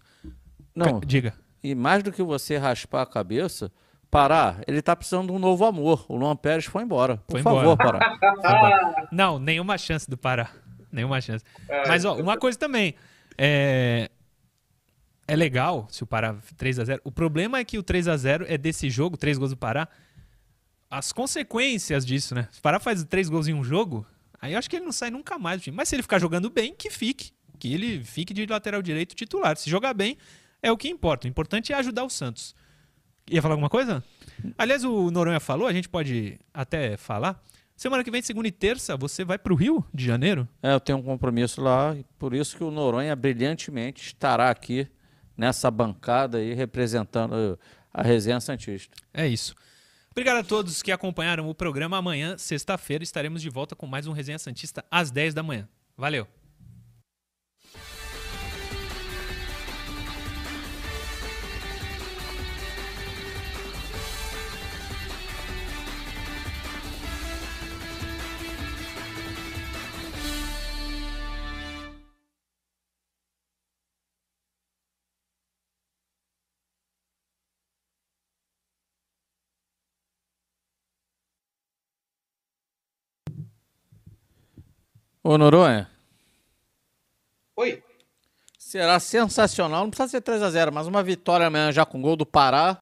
Não, Diga. e mais do que você raspar a cabeça, Pará, ele tá precisando de um novo amor. O Luan Pérez foi embora. Por Foi favor, embora. Pará. Não, nenhuma chance do Pará. Nenhuma chance. Mas, ó, uma coisa também. É, é legal se o Pará 3 a 0 O problema é que o 3 a 0 é desse jogo, três gols do Pará. As consequências disso, né? Se o Pará faz três gols em um jogo, aí eu acho que ele não sai nunca mais do time. Mas se ele ficar jogando bem, que fique. Que ele fique de lateral direito titular. Se jogar bem, é o que importa. O importante é ajudar o Santos. Ia falar alguma coisa? Aliás, o Noronha falou, a gente pode até falar. Semana que vem, segunda e terça, você vai pro Rio de Janeiro? É, eu tenho um compromisso lá, por isso que o Noronha brilhantemente estará aqui nessa bancada aí representando a resenha Santista. É isso. Obrigado a todos que acompanharam o programa. Amanhã, sexta-feira, estaremos de volta com mais um Resenha Santista às 10 da manhã. Valeu! Ô Noronha, Oi. será sensacional, não precisa ser 3 a 0 mas uma vitória amanhã já com gol do Pará